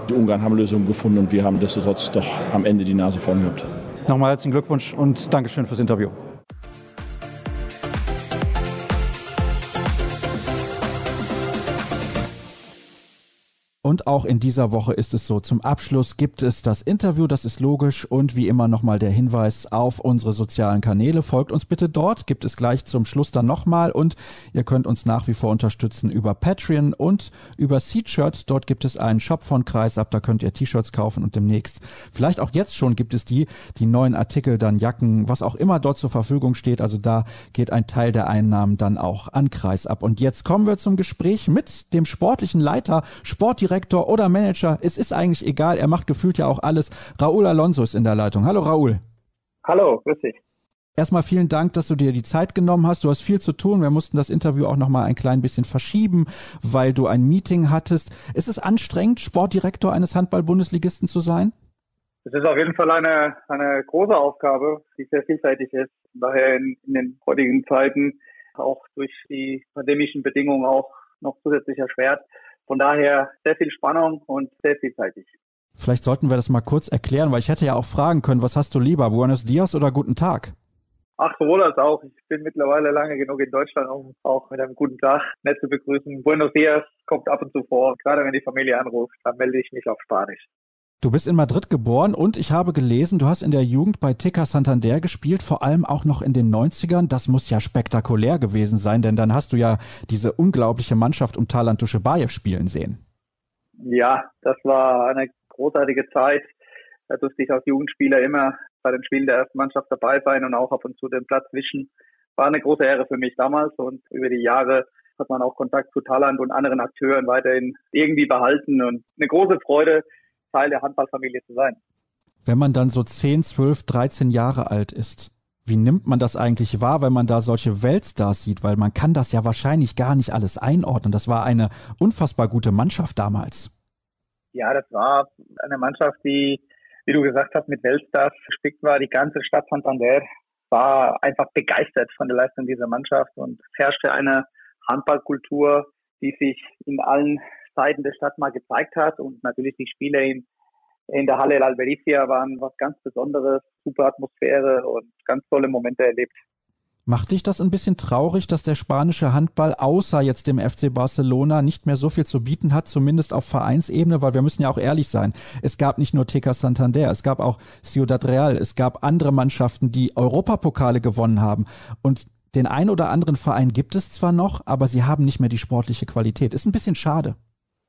Die Ungarn haben Lösungen gefunden und wir haben destotrotz doch am Ende die Nase vorn gehabt. Nochmal herzlichen Glückwunsch und Dankeschön fürs Interview. Und auch in dieser Woche ist es so. Zum Abschluss gibt es das Interview, das ist logisch. Und wie immer nochmal der Hinweis auf unsere sozialen Kanäle. Folgt uns bitte dort, gibt es gleich zum Schluss dann nochmal. Und ihr könnt uns nach wie vor unterstützen über Patreon und über Seed-Shirts. Dort gibt es einen Shop von Kreisab, da könnt ihr T-Shirts kaufen und demnächst, vielleicht auch jetzt schon gibt es die, die neuen Artikel, dann Jacken, was auch immer dort zur Verfügung steht. Also da geht ein Teil der Einnahmen dann auch an Kreisab. Und jetzt kommen wir zum Gespräch mit dem sportlichen Leiter, Sportdirektor Direktor oder Manager, es ist eigentlich egal, er macht gefühlt ja auch alles. Raúl Alonso ist in der Leitung. Hallo Raúl. Hallo, grüß dich. Erstmal vielen Dank, dass du dir die Zeit genommen hast. Du hast viel zu tun. Wir mussten das Interview auch noch mal ein klein bisschen verschieben, weil du ein Meeting hattest. Ist es anstrengend, Sportdirektor eines Handball-Bundesligisten zu sein? Es ist auf jeden Fall eine, eine große Aufgabe, die sehr vielseitig ist. Daher in, in den heutigen Zeiten auch durch die pandemischen Bedingungen auch noch zusätzlich erschwert. Von daher sehr viel Spannung und sehr vielseitig. Vielleicht sollten wir das mal kurz erklären, weil ich hätte ja auch fragen können, was hast du lieber, Buenos Dias oder guten Tag? Ach, sowohl als auch. Ich bin mittlerweile lange genug in Deutschland, um auch mit einem guten Tag nett zu begrüßen. Buenos Dias kommt ab und zu vor. Gerade wenn die Familie anruft, dann melde ich mich auf Spanisch. Du bist in Madrid geboren und ich habe gelesen, du hast in der Jugend bei Tica Santander gespielt, vor allem auch noch in den 90ern. Das muss ja spektakulär gewesen sein, denn dann hast du ja diese unglaubliche Mannschaft um Talant Duschebaev spielen sehen. Ja, das war eine großartige Zeit. Da durfte ich als Jugendspieler immer bei den Spielen der ersten Mannschaft dabei sein und auch ab und zu den Platz wischen. War eine große Ehre für mich damals und über die Jahre hat man auch Kontakt zu Talant und anderen Akteuren weiterhin irgendwie behalten und eine große Freude, Teil der Handballfamilie zu sein. Wenn man dann so 10, 12, 13 Jahre alt ist, wie nimmt man das eigentlich wahr, wenn man da solche Weltstars sieht? Weil man kann das ja wahrscheinlich gar nicht alles einordnen. Das war eine unfassbar gute Mannschaft damals. Ja, das war eine Mannschaft, die, wie du gesagt hast, mit Weltstars gespickt war. Die ganze Stadt Santander war einfach begeistert von der Leistung dieser Mannschaft und es herrschte eine Handballkultur, die sich in allen Seiten der Stadt mal gezeigt hat. Und natürlich die Spiele in, in der Halle El Albericia waren was ganz Besonderes, super Atmosphäre und ganz tolle Momente erlebt. Macht dich das ein bisschen traurig, dass der spanische Handball außer jetzt dem FC Barcelona nicht mehr so viel zu bieten hat, zumindest auf Vereinsebene, weil wir müssen ja auch ehrlich sein. Es gab nicht nur TK Santander, es gab auch Ciudad Real, es gab andere Mannschaften, die Europapokale gewonnen haben. Und den ein oder anderen Verein gibt es zwar noch, aber sie haben nicht mehr die sportliche Qualität. Ist ein bisschen schade.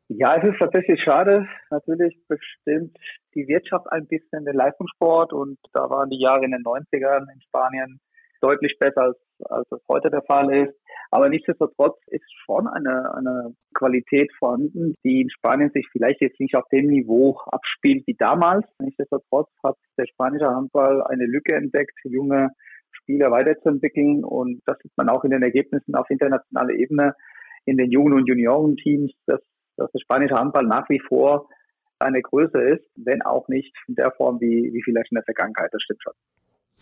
Ja, es ist tatsächlich schade. Natürlich bestimmt die Wirtschaft ein bisschen den Leistungssport und da waren die Jahre in den 90ern in Spanien deutlich besser als, als es heute der Fall ist. Aber nichtsdestotrotz ist schon eine, eine Qualität vorhanden, die in Spanien sich vielleicht jetzt nicht auf dem Niveau abspielt wie damals. Nichtsdestotrotz hat der spanische Handball eine Lücke entdeckt, junge Spieler weiterzuentwickeln. Und das sieht man auch in den Ergebnissen auf internationaler Ebene in den Jugend- und Juniorenteams, dass, dass der spanische Handball nach wie vor eine Größe ist, wenn auch nicht in der Form wie, wie vielleicht in der Vergangenheit. Das stimmt schon.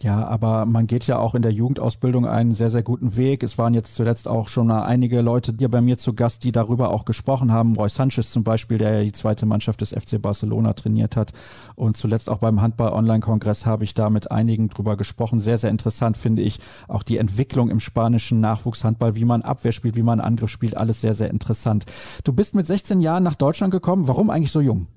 Ja, aber man geht ja auch in der Jugendausbildung einen sehr, sehr guten Weg. Es waren jetzt zuletzt auch schon einige Leute hier bei mir zu Gast, die darüber auch gesprochen haben. Roy Sanchez zum Beispiel, der ja die zweite Mannschaft des FC Barcelona trainiert hat. Und zuletzt auch beim Handball-Online-Kongress habe ich da mit einigen drüber gesprochen. Sehr, sehr interessant finde ich auch die Entwicklung im spanischen Nachwuchshandball, wie man Abwehr spielt, wie man Angriff spielt. Alles sehr, sehr interessant. Du bist mit 16 Jahren nach Deutschland gekommen. Warum eigentlich so jung?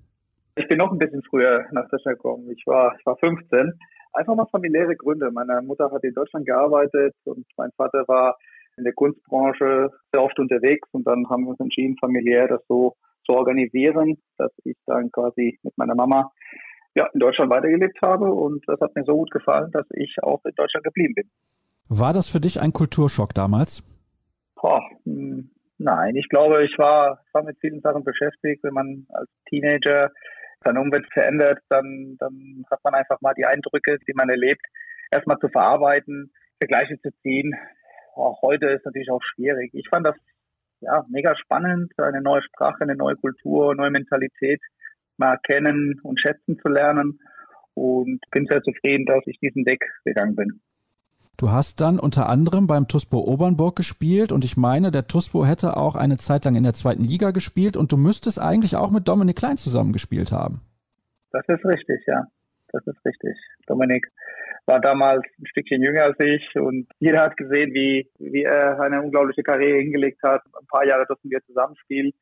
Ich bin noch ein bisschen früher nach Deutschland gekommen. Ich war, ich war 15 einfach mal familiäre Gründe. Meine Mutter hat in Deutschland gearbeitet und mein Vater war in der Kunstbranche sehr oft unterwegs und dann haben wir uns entschieden, familiär das so zu organisieren, dass ich dann quasi mit meiner Mama ja, in Deutschland weitergelebt habe und das hat mir so gut gefallen, dass ich auch in Deutschland geblieben bin. War das für dich ein Kulturschock damals? Boah, hm, nein, ich glaube, ich war, war mit vielen Sachen beschäftigt, wenn man als Teenager seine Umwelt verändert, dann, dann hat man einfach mal die Eindrücke, die man erlebt, erstmal zu verarbeiten, Vergleiche zu ziehen. Auch heute ist natürlich auch schwierig. Ich fand das ja mega spannend, eine neue Sprache, eine neue Kultur, neue Mentalität mal kennen und schätzen zu lernen und bin sehr zufrieden, dass ich diesen Weg gegangen bin. Du hast dann unter anderem beim TUSPO Obernburg gespielt und ich meine, der TUSPO hätte auch eine Zeit lang in der zweiten Liga gespielt und du müsstest eigentlich auch mit Dominik Klein zusammengespielt haben. Das ist richtig, ja. Das ist richtig. Dominik war damals ein Stückchen jünger als ich und jeder hat gesehen, wie, wie er eine unglaubliche Karriere hingelegt hat. Ein paar Jahre durften wir zusammenspielen.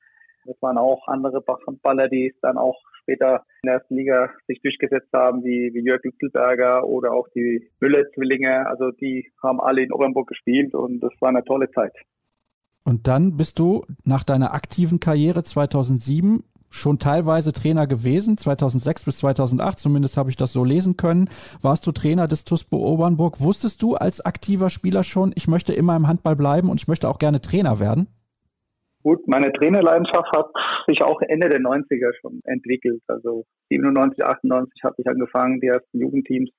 Das waren auch andere Handballer, die es dann auch später in der ersten Liga sich durchgesetzt haben, wie, wie Jörg Lützelberger oder auch die Müller-Zwillinge. Also die haben alle in Obernburg gespielt und das war eine tolle Zeit. Und dann bist du nach deiner aktiven Karriere 2007 schon teilweise Trainer gewesen, 2006 bis 2008, zumindest habe ich das so lesen können. Warst du Trainer des TUSPO Obernburg? Wusstest du als aktiver Spieler schon, ich möchte immer im Handball bleiben und ich möchte auch gerne Trainer werden? Gut, meine Trainerleidenschaft hat sich auch Ende der 90er schon entwickelt. Also 97, 98 habe ich angefangen, die ersten Jugendteams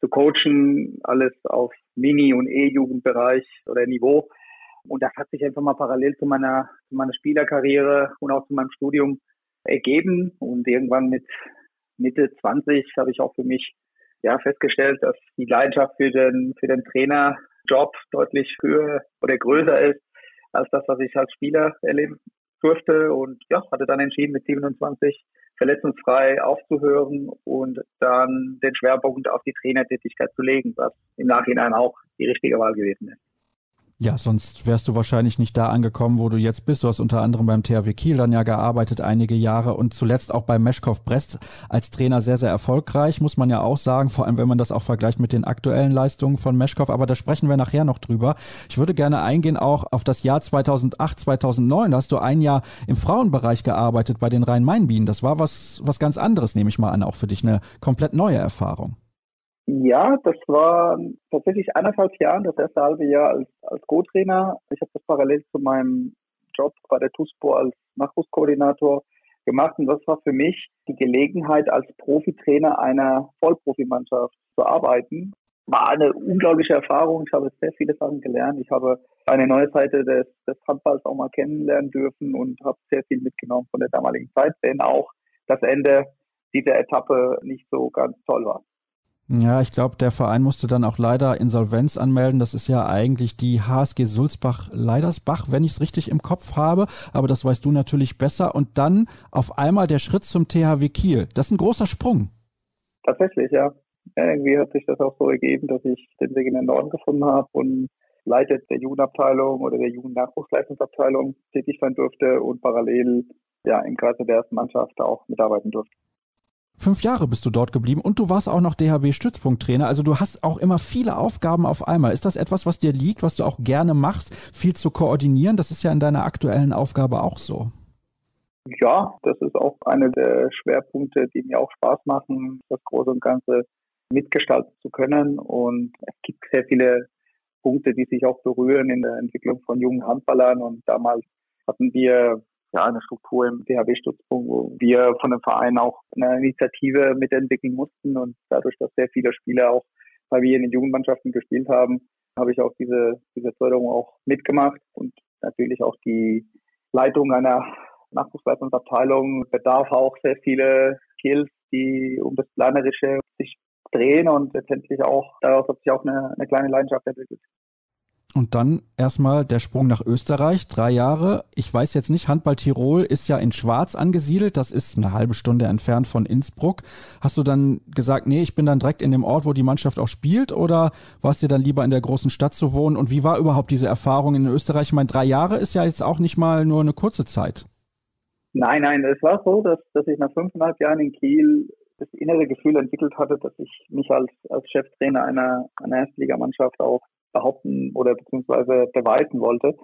zu coachen, alles auf Mini- und E-Jugendbereich oder Niveau. Und das hat sich einfach mal parallel zu meiner, zu meiner Spielerkarriere und auch zu meinem Studium ergeben. Und irgendwann mit Mitte 20 habe ich auch für mich ja, festgestellt, dass die Leidenschaft für den, für den Trainerjob deutlich höher oder größer ist als das, was ich als Spieler erleben durfte und ja, hatte dann entschieden, mit 27 verletzungsfrei aufzuhören und dann den Schwerpunkt auf die Trainertätigkeit zu legen, was im Nachhinein auch die richtige Wahl gewesen ist. Ja, sonst wärst du wahrscheinlich nicht da angekommen, wo du jetzt bist. Du hast unter anderem beim THW Kiel dann ja gearbeitet einige Jahre und zuletzt auch beim Meschkow Brest als Trainer sehr, sehr erfolgreich, muss man ja auch sagen, vor allem wenn man das auch vergleicht mit den aktuellen Leistungen von Meschkow. Aber da sprechen wir nachher noch drüber. Ich würde gerne eingehen auch auf das Jahr 2008, 2009. Da hast du ein Jahr im Frauenbereich gearbeitet bei den Rhein-Main-Bienen. Das war was, was ganz anderes, nehme ich mal an, auch für dich eine komplett neue Erfahrung. Ja, das war tatsächlich eineinhalb Jahre, das erste halbe Jahr als, als Co-Trainer. Ich habe das parallel zu meinem Job bei der TUSPO als Nachwuchskoordinator gemacht und das war für mich die Gelegenheit, als Profitrainer einer Vollprofimannschaft zu arbeiten. War eine unglaubliche Erfahrung. Ich habe sehr viele Sachen gelernt. Ich habe eine neue Seite des, des Handballs auch mal kennenlernen dürfen und habe sehr viel mitgenommen von der damaligen Zeit, wenn auch das Ende dieser Etappe nicht so ganz toll war. Ja, ich glaube, der Verein musste dann auch leider Insolvenz anmelden. Das ist ja eigentlich die HSG Sulzbach-Leidersbach, wenn ich es richtig im Kopf habe. Aber das weißt du natürlich besser. Und dann auf einmal der Schritt zum THW Kiel. Das ist ein großer Sprung. Tatsächlich, ja. Irgendwie hat sich das auch so ergeben, dass ich den Weg in den Norden gefunden habe und leitet der Jugendabteilung oder der Jugendnachwuchsleistungsabteilung tätig sein durfte und parallel ja im Kreise der ersten Mannschaft auch mitarbeiten durfte. Fünf Jahre bist du dort geblieben und du warst auch noch DHB-Stützpunkttrainer. Also du hast auch immer viele Aufgaben auf einmal. Ist das etwas, was dir liegt, was du auch gerne machst, viel zu koordinieren? Das ist ja in deiner aktuellen Aufgabe auch so. Ja, das ist auch einer der Schwerpunkte, die mir auch Spaß machen, das Große und Ganze mitgestalten zu können. Und es gibt sehr viele Punkte, die sich auch berühren in der Entwicklung von jungen Handballern. Und damals hatten wir ja eine Struktur im DHB-Stützpunkt, wo wir von dem Verein auch eine Initiative mitentwickeln mussten. Und dadurch, dass sehr viele Spieler auch bei mir in den Jugendmannschaften gespielt haben, habe ich auch diese, diese Förderung auch mitgemacht und natürlich auch die Leitung einer Nachwuchsleitungsabteilung bedarf auch sehr viele Skills, die um das Planerische sich drehen und letztendlich auch, daraus hat sich auch eine, eine kleine Leidenschaft entwickelt. Und dann erstmal der Sprung nach Österreich, drei Jahre. Ich weiß jetzt nicht, Handball Tirol ist ja in Schwarz angesiedelt, das ist eine halbe Stunde entfernt von Innsbruck. Hast du dann gesagt, nee, ich bin dann direkt in dem Ort, wo die Mannschaft auch spielt oder warst dir dann lieber in der großen Stadt zu wohnen? Und wie war überhaupt diese Erfahrung in Österreich? Ich meine, drei Jahre ist ja jetzt auch nicht mal nur eine kurze Zeit. Nein, nein, es war so, dass, dass ich nach fünfeinhalb Jahren in Kiel das innere Gefühl entwickelt hatte, dass ich mich als, als Cheftrainer einer, einer Erstligamannschaft auch behaupten oder beziehungsweise beweisen wollte.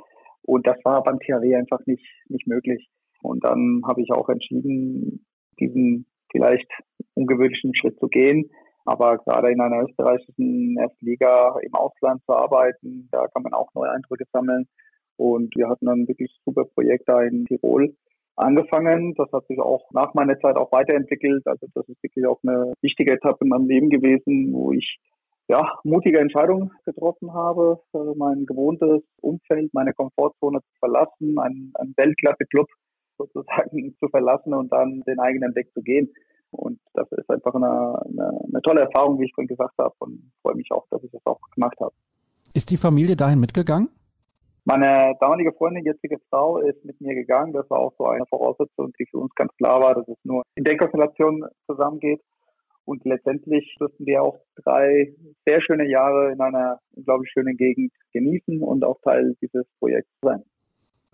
Und das war beim THW einfach nicht, nicht möglich. Und dann habe ich auch entschieden, diesen vielleicht ungewöhnlichen Schritt zu gehen. Aber gerade in einer österreichischen Erstliga im Ausland zu arbeiten, da kann man auch neue Eindrücke sammeln. Und wir hatten ein wirklich super Projekt da in Tirol angefangen. Das hat sich auch nach meiner Zeit auch weiterentwickelt. Also das ist wirklich auch eine wichtige Etappe in meinem Leben gewesen, wo ich ja, mutige Entscheidungen getroffen habe, mein gewohntes Umfeld, meine Komfortzone zu verlassen, einen, einen Weltklasse-Club sozusagen zu verlassen und dann den eigenen Weg zu gehen. Und das ist einfach eine, eine, eine tolle Erfahrung, wie ich vorhin gesagt habe und freue mich auch, dass ich das auch gemacht habe. Ist die Familie dahin mitgegangen? Meine damalige Freundin, jetzige Frau, ist mit mir gegangen. Das war auch so eine Voraussetzung, die für uns ganz klar war, dass es nur in der Konstellation zusammengeht. Und letztendlich durften wir auch drei sehr schöne Jahre in einer unglaublich schönen Gegend genießen und auch Teil dieses Projekts sein.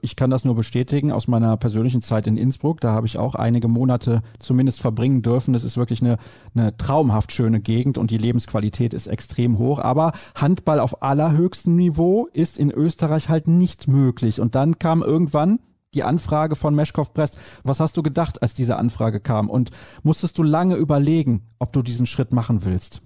Ich kann das nur bestätigen aus meiner persönlichen Zeit in Innsbruck. Da habe ich auch einige Monate zumindest verbringen dürfen. Das ist wirklich eine, eine traumhaft schöne Gegend und die Lebensqualität ist extrem hoch. Aber Handball auf allerhöchstem Niveau ist in Österreich halt nicht möglich. Und dann kam irgendwann die Anfrage von Meschkow Brest. Was hast du gedacht, als diese Anfrage kam? Und musstest du lange überlegen, ob du diesen Schritt machen willst?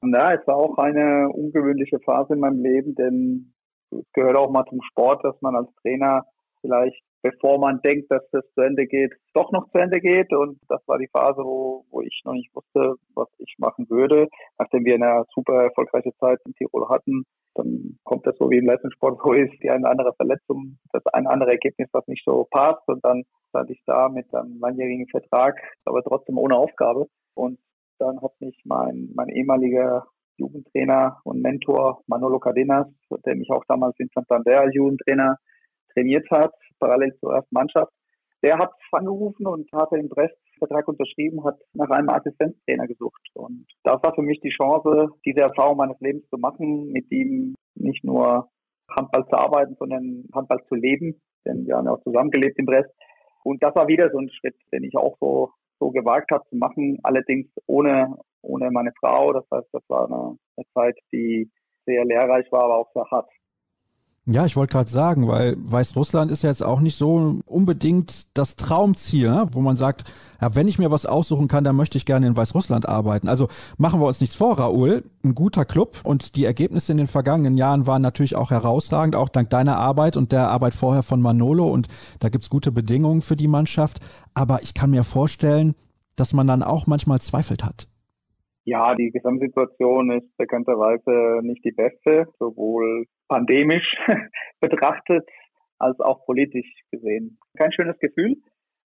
Na, es war auch eine ungewöhnliche Phase in meinem Leben, denn es gehört auch mal zum Sport, dass man als Trainer vielleicht, bevor man denkt, dass das zu Ende geht, doch noch zu Ende geht. Und das war die Phase, wo, wo ich noch nicht wusste, was ich machen würde. Nachdem wir eine super erfolgreiche Zeit in Tirol hatten, dann kommt das so wie im Leistungssport, wo ist die eine andere Verletzung, das eine andere Ergebnis, was nicht so passt. Und dann stand ich da mit einem langjährigen Vertrag, aber trotzdem ohne Aufgabe. Und dann hat mich mein, mein ehemaliger Jugendtrainer und Mentor Manolo Cadenas, der mich auch damals in Santander als Jugendtrainer trainiert hat, parallel zur ersten Mannschaft. Der hat angerufen und hatte in Brest Vertrag unterschrieben, hat nach einem Assistenztrainer gesucht. Und das war für mich die Chance, diese Erfahrung meines Lebens zu machen, mit ihm nicht nur Handball zu arbeiten, sondern Handball zu leben. Denn wir haben ja auch zusammengelebt in Brest. Und das war wieder so ein Schritt, den ich auch so, so gewagt habe zu machen, allerdings ohne ohne meine Frau. Das heißt, das war eine, eine Zeit, die sehr lehrreich war, aber auch sehr hart. Ja, ich wollte gerade sagen, weil Weißrussland ist ja jetzt auch nicht so unbedingt das Traumziel, ne? wo man sagt, ja, wenn ich mir was aussuchen kann, dann möchte ich gerne in Weißrussland arbeiten. Also machen wir uns nichts vor, Raoul. Ein guter Club und die Ergebnisse in den vergangenen Jahren waren natürlich auch herausragend, auch dank deiner Arbeit und der Arbeit vorher von Manolo. Und da gibt's gute Bedingungen für die Mannschaft. Aber ich kann mir vorstellen, dass man dann auch manchmal zweifelt hat. Ja, die Gesamtsituation ist bekannterweise nicht die beste, sowohl pandemisch betrachtet als auch politisch gesehen. Kein schönes Gefühl.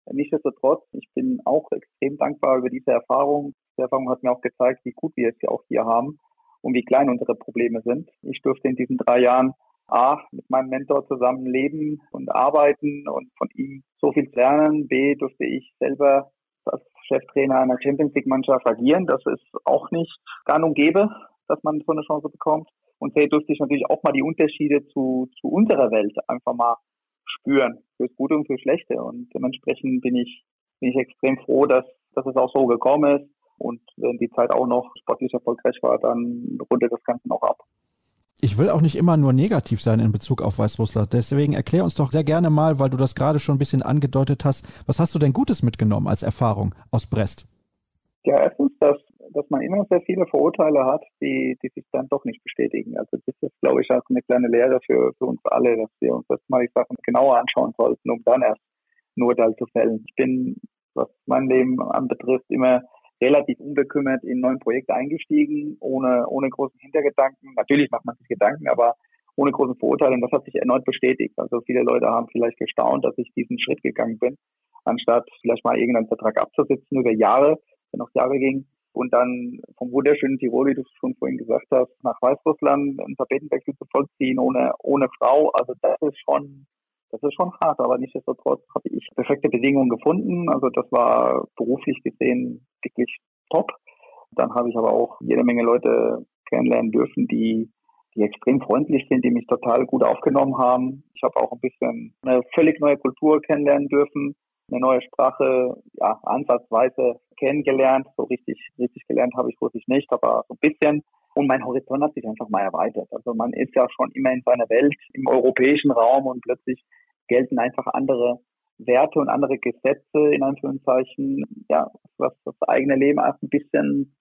Nichtsdestotrotz, ich bin auch extrem dankbar über diese Erfahrung. Die Erfahrung hat mir auch gezeigt, wie gut wir es ja auch hier haben und wie klein unsere Probleme sind. Ich durfte in diesen drei Jahren A, mit meinem Mentor zusammen leben und arbeiten und von ihm so viel lernen. B, durfte ich selber Cheftrainer einer Champions League Mannschaft agieren. Das ist auch nicht gang und gäbe, dass man so eine Chance bekommt. Und sehr durfte ich natürlich auch mal die Unterschiede zu, zu unserer Welt einfach mal spüren, fürs Gute und fürs Schlechte. Und dementsprechend bin ich, bin ich extrem froh, dass, dass es auch so gekommen ist. Und wenn die Zeit auch noch sportlich erfolgreich war, dann rundet das Ganze noch ab. Ich will auch nicht immer nur negativ sein in Bezug auf Weißrussland. Deswegen erklär uns doch sehr gerne mal, weil du das gerade schon ein bisschen angedeutet hast, was hast du denn Gutes mitgenommen als Erfahrung aus Brest? Ja, erstens, dass, dass man immer sehr viele Vorurteile hat, die, die sich dann doch nicht bestätigen. Also das ist, glaube ich, auch eine kleine Lehre für, für uns alle, dass wir uns das mal die Sachen genauer anschauen sollten, um dann erst ein Urteil zu fällen. Ich bin, was mein Leben anbetrifft, immer relativ unbekümmert in neuen Projekte eingestiegen, ohne, ohne großen Hintergedanken. Natürlich macht man sich Gedanken, aber ohne große Vorurteile. Und das hat sich erneut bestätigt. Also viele Leute haben vielleicht gestaunt, dass ich diesen Schritt gegangen bin, anstatt vielleicht mal irgendeinen Vertrag abzusitzen über Jahre, der noch Jahre ging. Und dann vom wunderschönen Tirol, wie du schon vorhin gesagt hast, nach Weißrussland einen Tapetenwechsel zu vollziehen ohne, ohne Frau. Also das ist schon das ist schon hart, aber nichtsdestotrotz habe ich perfekte Bedingungen gefunden. Also das war beruflich gesehen wirklich top. Dann habe ich aber auch jede Menge Leute kennenlernen dürfen, die, die extrem freundlich sind, die mich total gut aufgenommen haben. Ich habe auch ein bisschen eine völlig neue Kultur kennenlernen dürfen, eine neue Sprache, ja, ansatzweise kennengelernt. So richtig, richtig gelernt habe ich wirklich nicht, aber so ein bisschen. Und mein Horizont hat sich einfach mal erweitert. Also man ist ja schon immer in seiner Welt im europäischen Raum und plötzlich gelten einfach andere Werte und andere Gesetze in Anführungszeichen, ja, was das eigene Leben auch ein bisschen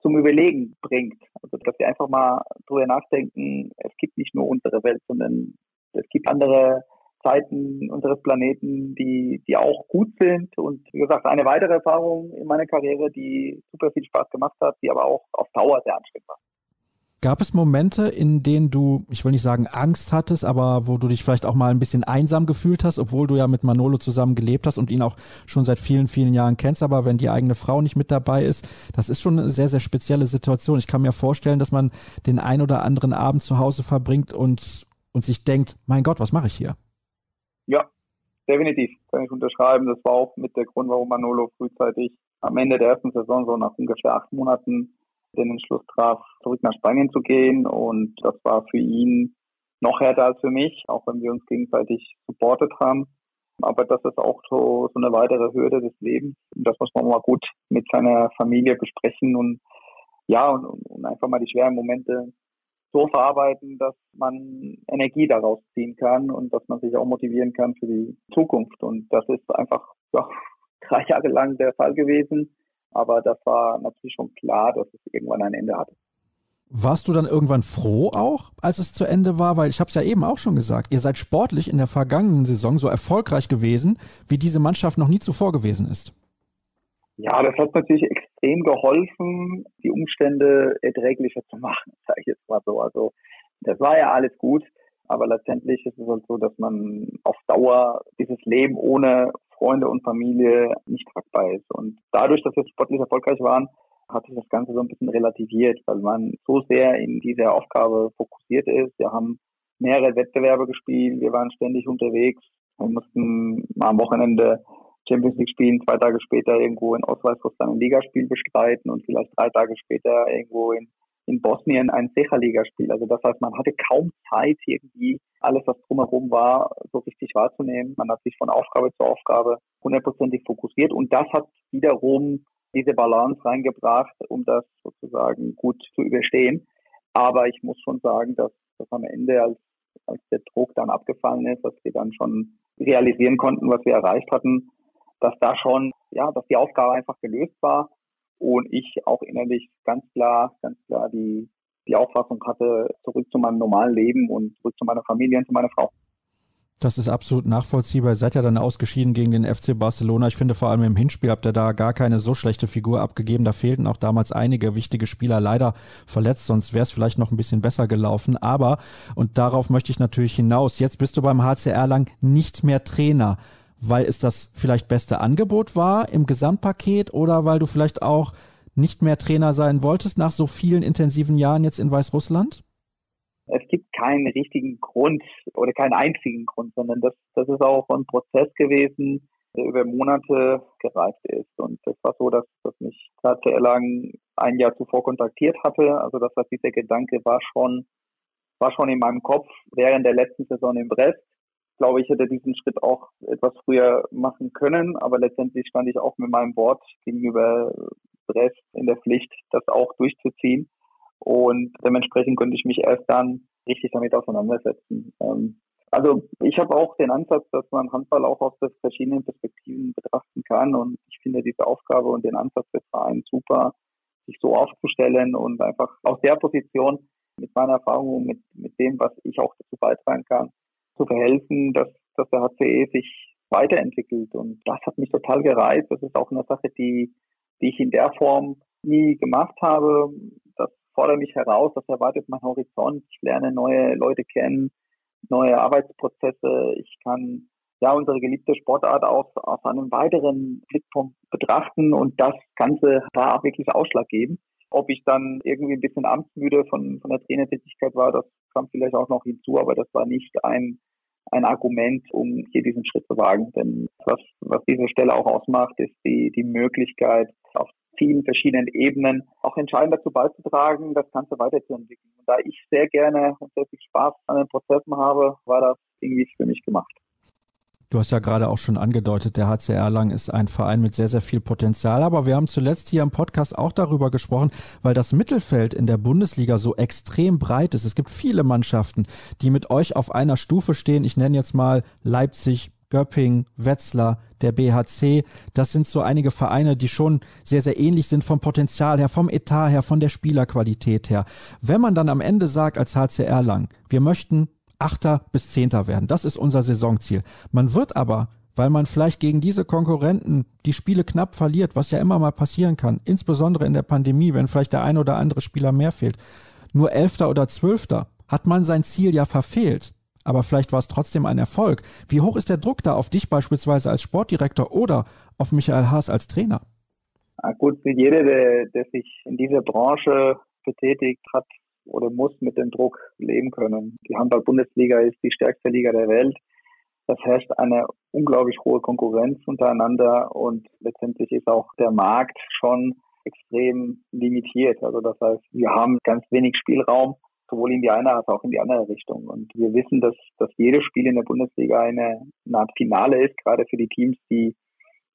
zum Überlegen bringt. Also dass wir einfach mal drüber nachdenken, es gibt nicht nur unsere Welt, sondern es gibt andere Zeiten unseres Planeten, die, die auch gut sind. Und wie gesagt, eine weitere Erfahrung in meiner Karriere, die super viel Spaß gemacht hat, die aber auch auf Dauer sehr anstrengend war. Gab es Momente, in denen du, ich will nicht sagen Angst hattest, aber wo du dich vielleicht auch mal ein bisschen einsam gefühlt hast, obwohl du ja mit Manolo zusammen gelebt hast und ihn auch schon seit vielen, vielen Jahren kennst, aber wenn die eigene Frau nicht mit dabei ist, das ist schon eine sehr, sehr spezielle Situation. Ich kann mir vorstellen, dass man den ein oder anderen Abend zu Hause verbringt und, und sich denkt, mein Gott, was mache ich hier? Ja, definitiv, kann ich unterschreiben. Das war auch mit der Grund, warum Manolo frühzeitig am Ende der ersten Saison, so nach ungefähr acht Monaten, den Entschluss traf, zurück nach Spanien zu gehen. Und das war für ihn noch härter als für mich, auch wenn wir uns gegenseitig supportet haben. Aber das ist auch so, so eine weitere Hürde des Lebens. Und das muss man mal gut mit seiner Familie besprechen und ja, und, und einfach mal die schweren Momente so verarbeiten, dass man Energie daraus ziehen kann und dass man sich auch motivieren kann für die Zukunft. Und das ist einfach ja, drei Jahre lang der Fall gewesen. Aber das war natürlich schon klar, dass es irgendwann ein Ende hatte. Warst du dann irgendwann froh auch, als es zu Ende war? Weil ich habe es ja eben auch schon gesagt, ihr seid sportlich in der vergangenen Saison so erfolgreich gewesen, wie diese Mannschaft noch nie zuvor gewesen ist. Ja, das hat natürlich extrem geholfen, die Umstände erträglicher zu machen, sage ich jetzt mal so. Also das war ja alles gut, aber letztendlich ist es halt so, dass man auf Dauer dieses Leben ohne Freunde und Familie nicht tragbar ist. Und dadurch, dass wir sportlich erfolgreich waren, hat sich das Ganze so ein bisschen relativiert, weil man so sehr in dieser Aufgabe fokussiert ist. Wir haben mehrere Wettbewerbe gespielt, wir waren ständig unterwegs, wir mussten mal am Wochenende Champions League spielen, zwei Tage später irgendwo in Ostweißrussland ein Ligaspiel bestreiten und vielleicht drei Tage später irgendwo in in Bosnien ein Secha-Liga-Spiel. Also das heißt, man hatte kaum Zeit, irgendwie alles, was drumherum war, so richtig wahrzunehmen. Man hat sich von Aufgabe zu Aufgabe hundertprozentig fokussiert und das hat wiederum diese Balance reingebracht, um das sozusagen gut zu überstehen. Aber ich muss schon sagen, dass das am Ende, als, als der Druck dann abgefallen ist, dass wir dann schon realisieren konnten, was wir erreicht hatten, dass da schon, ja, dass die Aufgabe einfach gelöst war und ich auch innerlich ganz klar, ganz klar die, die Auffassung hatte, zurück zu meinem normalen Leben und zurück zu meiner Familie und zu meiner Frau. Das ist absolut nachvollziehbar. Ihr seid ja dann ausgeschieden gegen den FC Barcelona. Ich finde vor allem im Hinspiel habt ihr da gar keine so schlechte Figur abgegeben. Da fehlten auch damals einige wichtige Spieler leider verletzt, sonst wäre es vielleicht noch ein bisschen besser gelaufen. Aber, und darauf möchte ich natürlich hinaus, jetzt bist du beim HCR lang nicht mehr Trainer weil es das vielleicht beste Angebot war im Gesamtpaket oder weil du vielleicht auch nicht mehr Trainer sein wolltest nach so vielen intensiven Jahren jetzt in Weißrussland? Es gibt keinen richtigen Grund oder keinen einzigen Grund, sondern das, das ist auch ein Prozess gewesen, der über Monate gereift ist. Und es war so, dass, dass mich HCR lang ein Jahr zuvor kontaktiert hatte. Also das heißt, dieser Gedanke war schon, war schon in meinem Kopf während der letzten Saison in Brest glaube, ich hätte diesen Schritt auch etwas früher machen können, aber letztendlich stand ich auch mit meinem Wort gegenüber Brest in der Pflicht, das auch durchzuziehen. Und dementsprechend konnte ich mich erst dann richtig damit auseinandersetzen. Ähm, also ich habe auch den Ansatz, dass man Handball auch aus verschiedenen Perspektiven betrachten kann und ich finde diese Aufgabe und den Ansatz des Vereins super, sich so aufzustellen und einfach aus der Position mit meiner Erfahrung mit, mit dem, was ich auch dazu beitragen kann, zu verhelfen, dass, dass der HCE sich weiterentwickelt. Und das hat mich total gereizt. Das ist auch eine Sache, die, die ich in der Form nie gemacht habe. Das fordert mich heraus, das erwartet mein Horizont. Ich lerne neue Leute kennen, neue Arbeitsprozesse. Ich kann ja unsere geliebte Sportart aus, aus einem weiteren Blickpunkt betrachten und das Ganze war wirklich ausschlaggebend. Ob ich dann irgendwie ein bisschen amtsmüde von, von der Trainertätigkeit war, das kam vielleicht auch noch hinzu, aber das war nicht ein, ein Argument, um hier diesen Schritt zu wagen. Denn was, was diese Stelle auch ausmacht, ist die, die Möglichkeit, auf vielen verschiedenen Ebenen auch entscheidend dazu beizutragen, das Ganze weiterzuentwickeln. Und da ich sehr gerne und sehr viel Spaß an den Prozessen habe, war das irgendwie für mich gemacht. Du hast ja gerade auch schon angedeutet, der HCR Lang ist ein Verein mit sehr, sehr viel Potenzial. Aber wir haben zuletzt hier im Podcast auch darüber gesprochen, weil das Mittelfeld in der Bundesliga so extrem breit ist. Es gibt viele Mannschaften, die mit euch auf einer Stufe stehen. Ich nenne jetzt mal Leipzig, Göpping, Wetzlar, der BHC. Das sind so einige Vereine, die schon sehr, sehr ähnlich sind vom Potenzial her, vom Etat her, von der Spielerqualität her. Wenn man dann am Ende sagt als HCR Lang, wir möchten Achter bis Zehnter werden. Das ist unser Saisonziel. Man wird aber, weil man vielleicht gegen diese Konkurrenten die Spiele knapp verliert, was ja immer mal passieren kann, insbesondere in der Pandemie, wenn vielleicht der ein oder andere Spieler mehr fehlt, nur Elfter oder Zwölfter, hat man sein Ziel ja verfehlt. Aber vielleicht war es trotzdem ein Erfolg. Wie hoch ist der Druck da auf dich beispielsweise als Sportdirektor oder auf Michael Haas als Trainer? Na gut, jeder, der, der sich in dieser Branche betätigt, hat oder muss mit dem Druck leben können. Die Handball-Bundesliga ist die stärkste Liga der Welt. Das herrscht eine unglaublich hohe Konkurrenz untereinander und letztendlich ist auch der Markt schon extrem limitiert. Also das heißt, wir haben ganz wenig Spielraum, sowohl in die eine als auch in die andere Richtung. Und wir wissen, dass, dass jedes Spiel in der Bundesliga eine, eine Art Finale ist, gerade für die Teams, die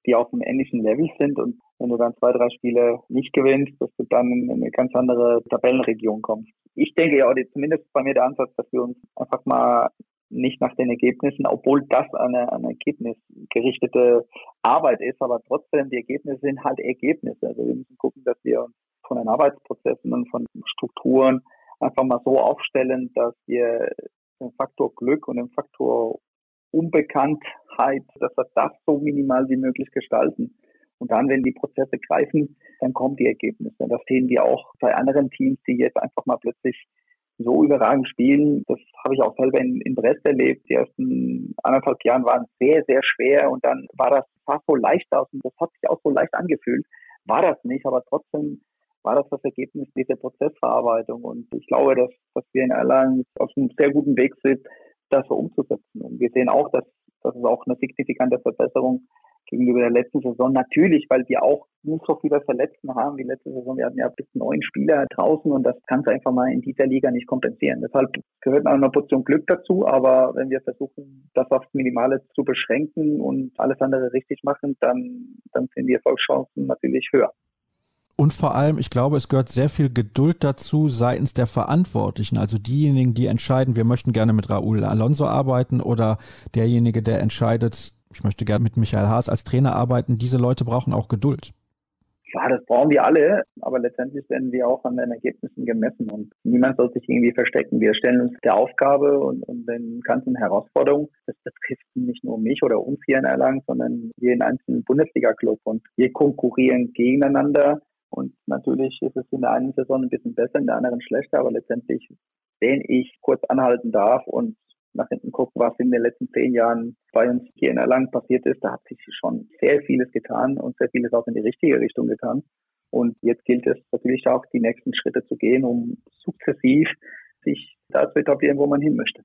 die auf dem ähnlichen Level sind. Und wenn du dann zwei, drei Spiele nicht gewinnst, dass du dann in eine ganz andere Tabellenregion kommst. Ich denke ja, zumindest bei mir der Ansatz, dass wir uns einfach mal nicht nach den Ergebnissen, obwohl das eine, eine ergebnisgerichtete Arbeit ist, aber trotzdem, die Ergebnisse sind halt Ergebnisse. Also wir müssen gucken, dass wir uns von den Arbeitsprozessen und von Strukturen einfach mal so aufstellen, dass wir den Faktor Glück und den Faktor Unbekanntheit, dass wir das so minimal wie möglich gestalten. Und dann, wenn die Prozesse greifen, dann kommen die Ergebnisse. Das sehen wir auch bei anderen Teams, die jetzt einfach mal plötzlich so überragend spielen. Das habe ich auch selber in, in Brest erlebt. Die ersten anderthalb Jahren waren sehr, sehr schwer und dann war das sah so leicht aus und das hat sich auch so leicht angefühlt. War das nicht, aber trotzdem war das das Ergebnis dieser Prozessverarbeitung. Und ich glaube, dass, dass wir in Erlangen auf einem sehr guten Weg sind, das so umzusetzen. Und wir sehen auch, dass, dass es auch eine signifikante Verbesserung gegenüber der letzten Saison. Natürlich, weil wir auch nicht so viele Verletzten haben wie letzte Saison. Wir hatten ja bis neun Spieler draußen und das kannst du einfach mal in dieser Liga nicht kompensieren. Deshalb gehört eine Portion Glück dazu, aber wenn wir versuchen, das aufs Minimale zu beschränken und alles andere richtig machen, dann, dann sind die Erfolgschancen natürlich höher. Und vor allem, ich glaube, es gehört sehr viel Geduld dazu seitens der Verantwortlichen, also diejenigen, die entscheiden, wir möchten gerne mit Raúl Alonso arbeiten oder derjenige, der entscheidet, ich möchte gerne mit Michael Haas als Trainer arbeiten. Diese Leute brauchen auch Geduld. Ja, das brauchen wir alle, aber letztendlich werden wir auch an den Ergebnissen gemessen und niemand soll sich irgendwie verstecken. Wir stellen uns der Aufgabe und, und den ganzen Herausforderungen. Das betrifft nicht nur mich oder uns hier in Erlangen, sondern jeden einzelnen Bundesliga-Club und wir konkurrieren gegeneinander und natürlich ist es in der einen Saison ein bisschen besser, in der anderen schlechter, aber letztendlich, wenn ich kurz anhalten darf und nach hinten gucken, was in den letzten zehn Jahren bei uns hier in Erlangen passiert ist, da hat sich schon sehr vieles getan und sehr vieles auch in die richtige Richtung getan. Und jetzt gilt es natürlich auch, die nächsten Schritte zu gehen, um sukzessiv sich da zu etablieren, wo man hin möchte.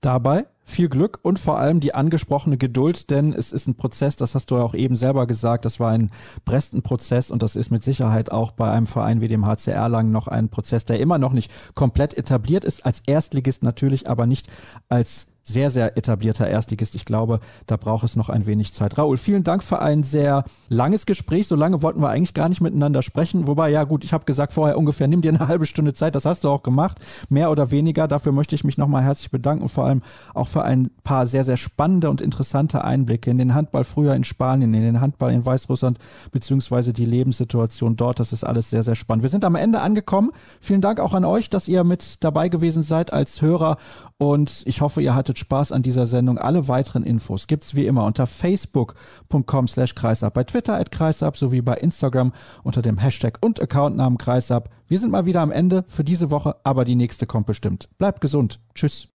Dabei. Viel Glück und vor allem die angesprochene Geduld, denn es ist ein Prozess, das hast du ja auch eben selber gesagt, das war ein Bresten-Prozess und das ist mit Sicherheit auch bei einem Verein wie dem HCR Lang noch ein Prozess, der immer noch nicht komplett etabliert ist, als Erstligist natürlich, aber nicht als sehr, sehr etablierter Erstligist. Ich glaube, da braucht es noch ein wenig Zeit. Raoul, vielen Dank für ein sehr langes Gespräch. So lange wollten wir eigentlich gar nicht miteinander sprechen. Wobei, ja gut, ich habe gesagt vorher ungefähr, nimm dir eine halbe Stunde Zeit. Das hast du auch gemacht, mehr oder weniger. Dafür möchte ich mich nochmal herzlich bedanken, vor allem auch für ein paar sehr, sehr spannende und interessante Einblicke in den Handball früher in Spanien, in den Handball in Weißrussland, beziehungsweise die Lebenssituation dort. Das ist alles sehr, sehr spannend. Wir sind am Ende angekommen. Vielen Dank auch an euch, dass ihr mit dabei gewesen seid als Hörer und ich hoffe, ihr hattet Spaß an dieser Sendung. Alle weiteren Infos gibt's wie immer unter facebook.com slash kreisab, bei Twitter at kreisab sowie bei Instagram unter dem Hashtag und Accountnamen kreisab. Wir sind mal wieder am Ende für diese Woche, aber die nächste kommt bestimmt. Bleibt gesund. Tschüss.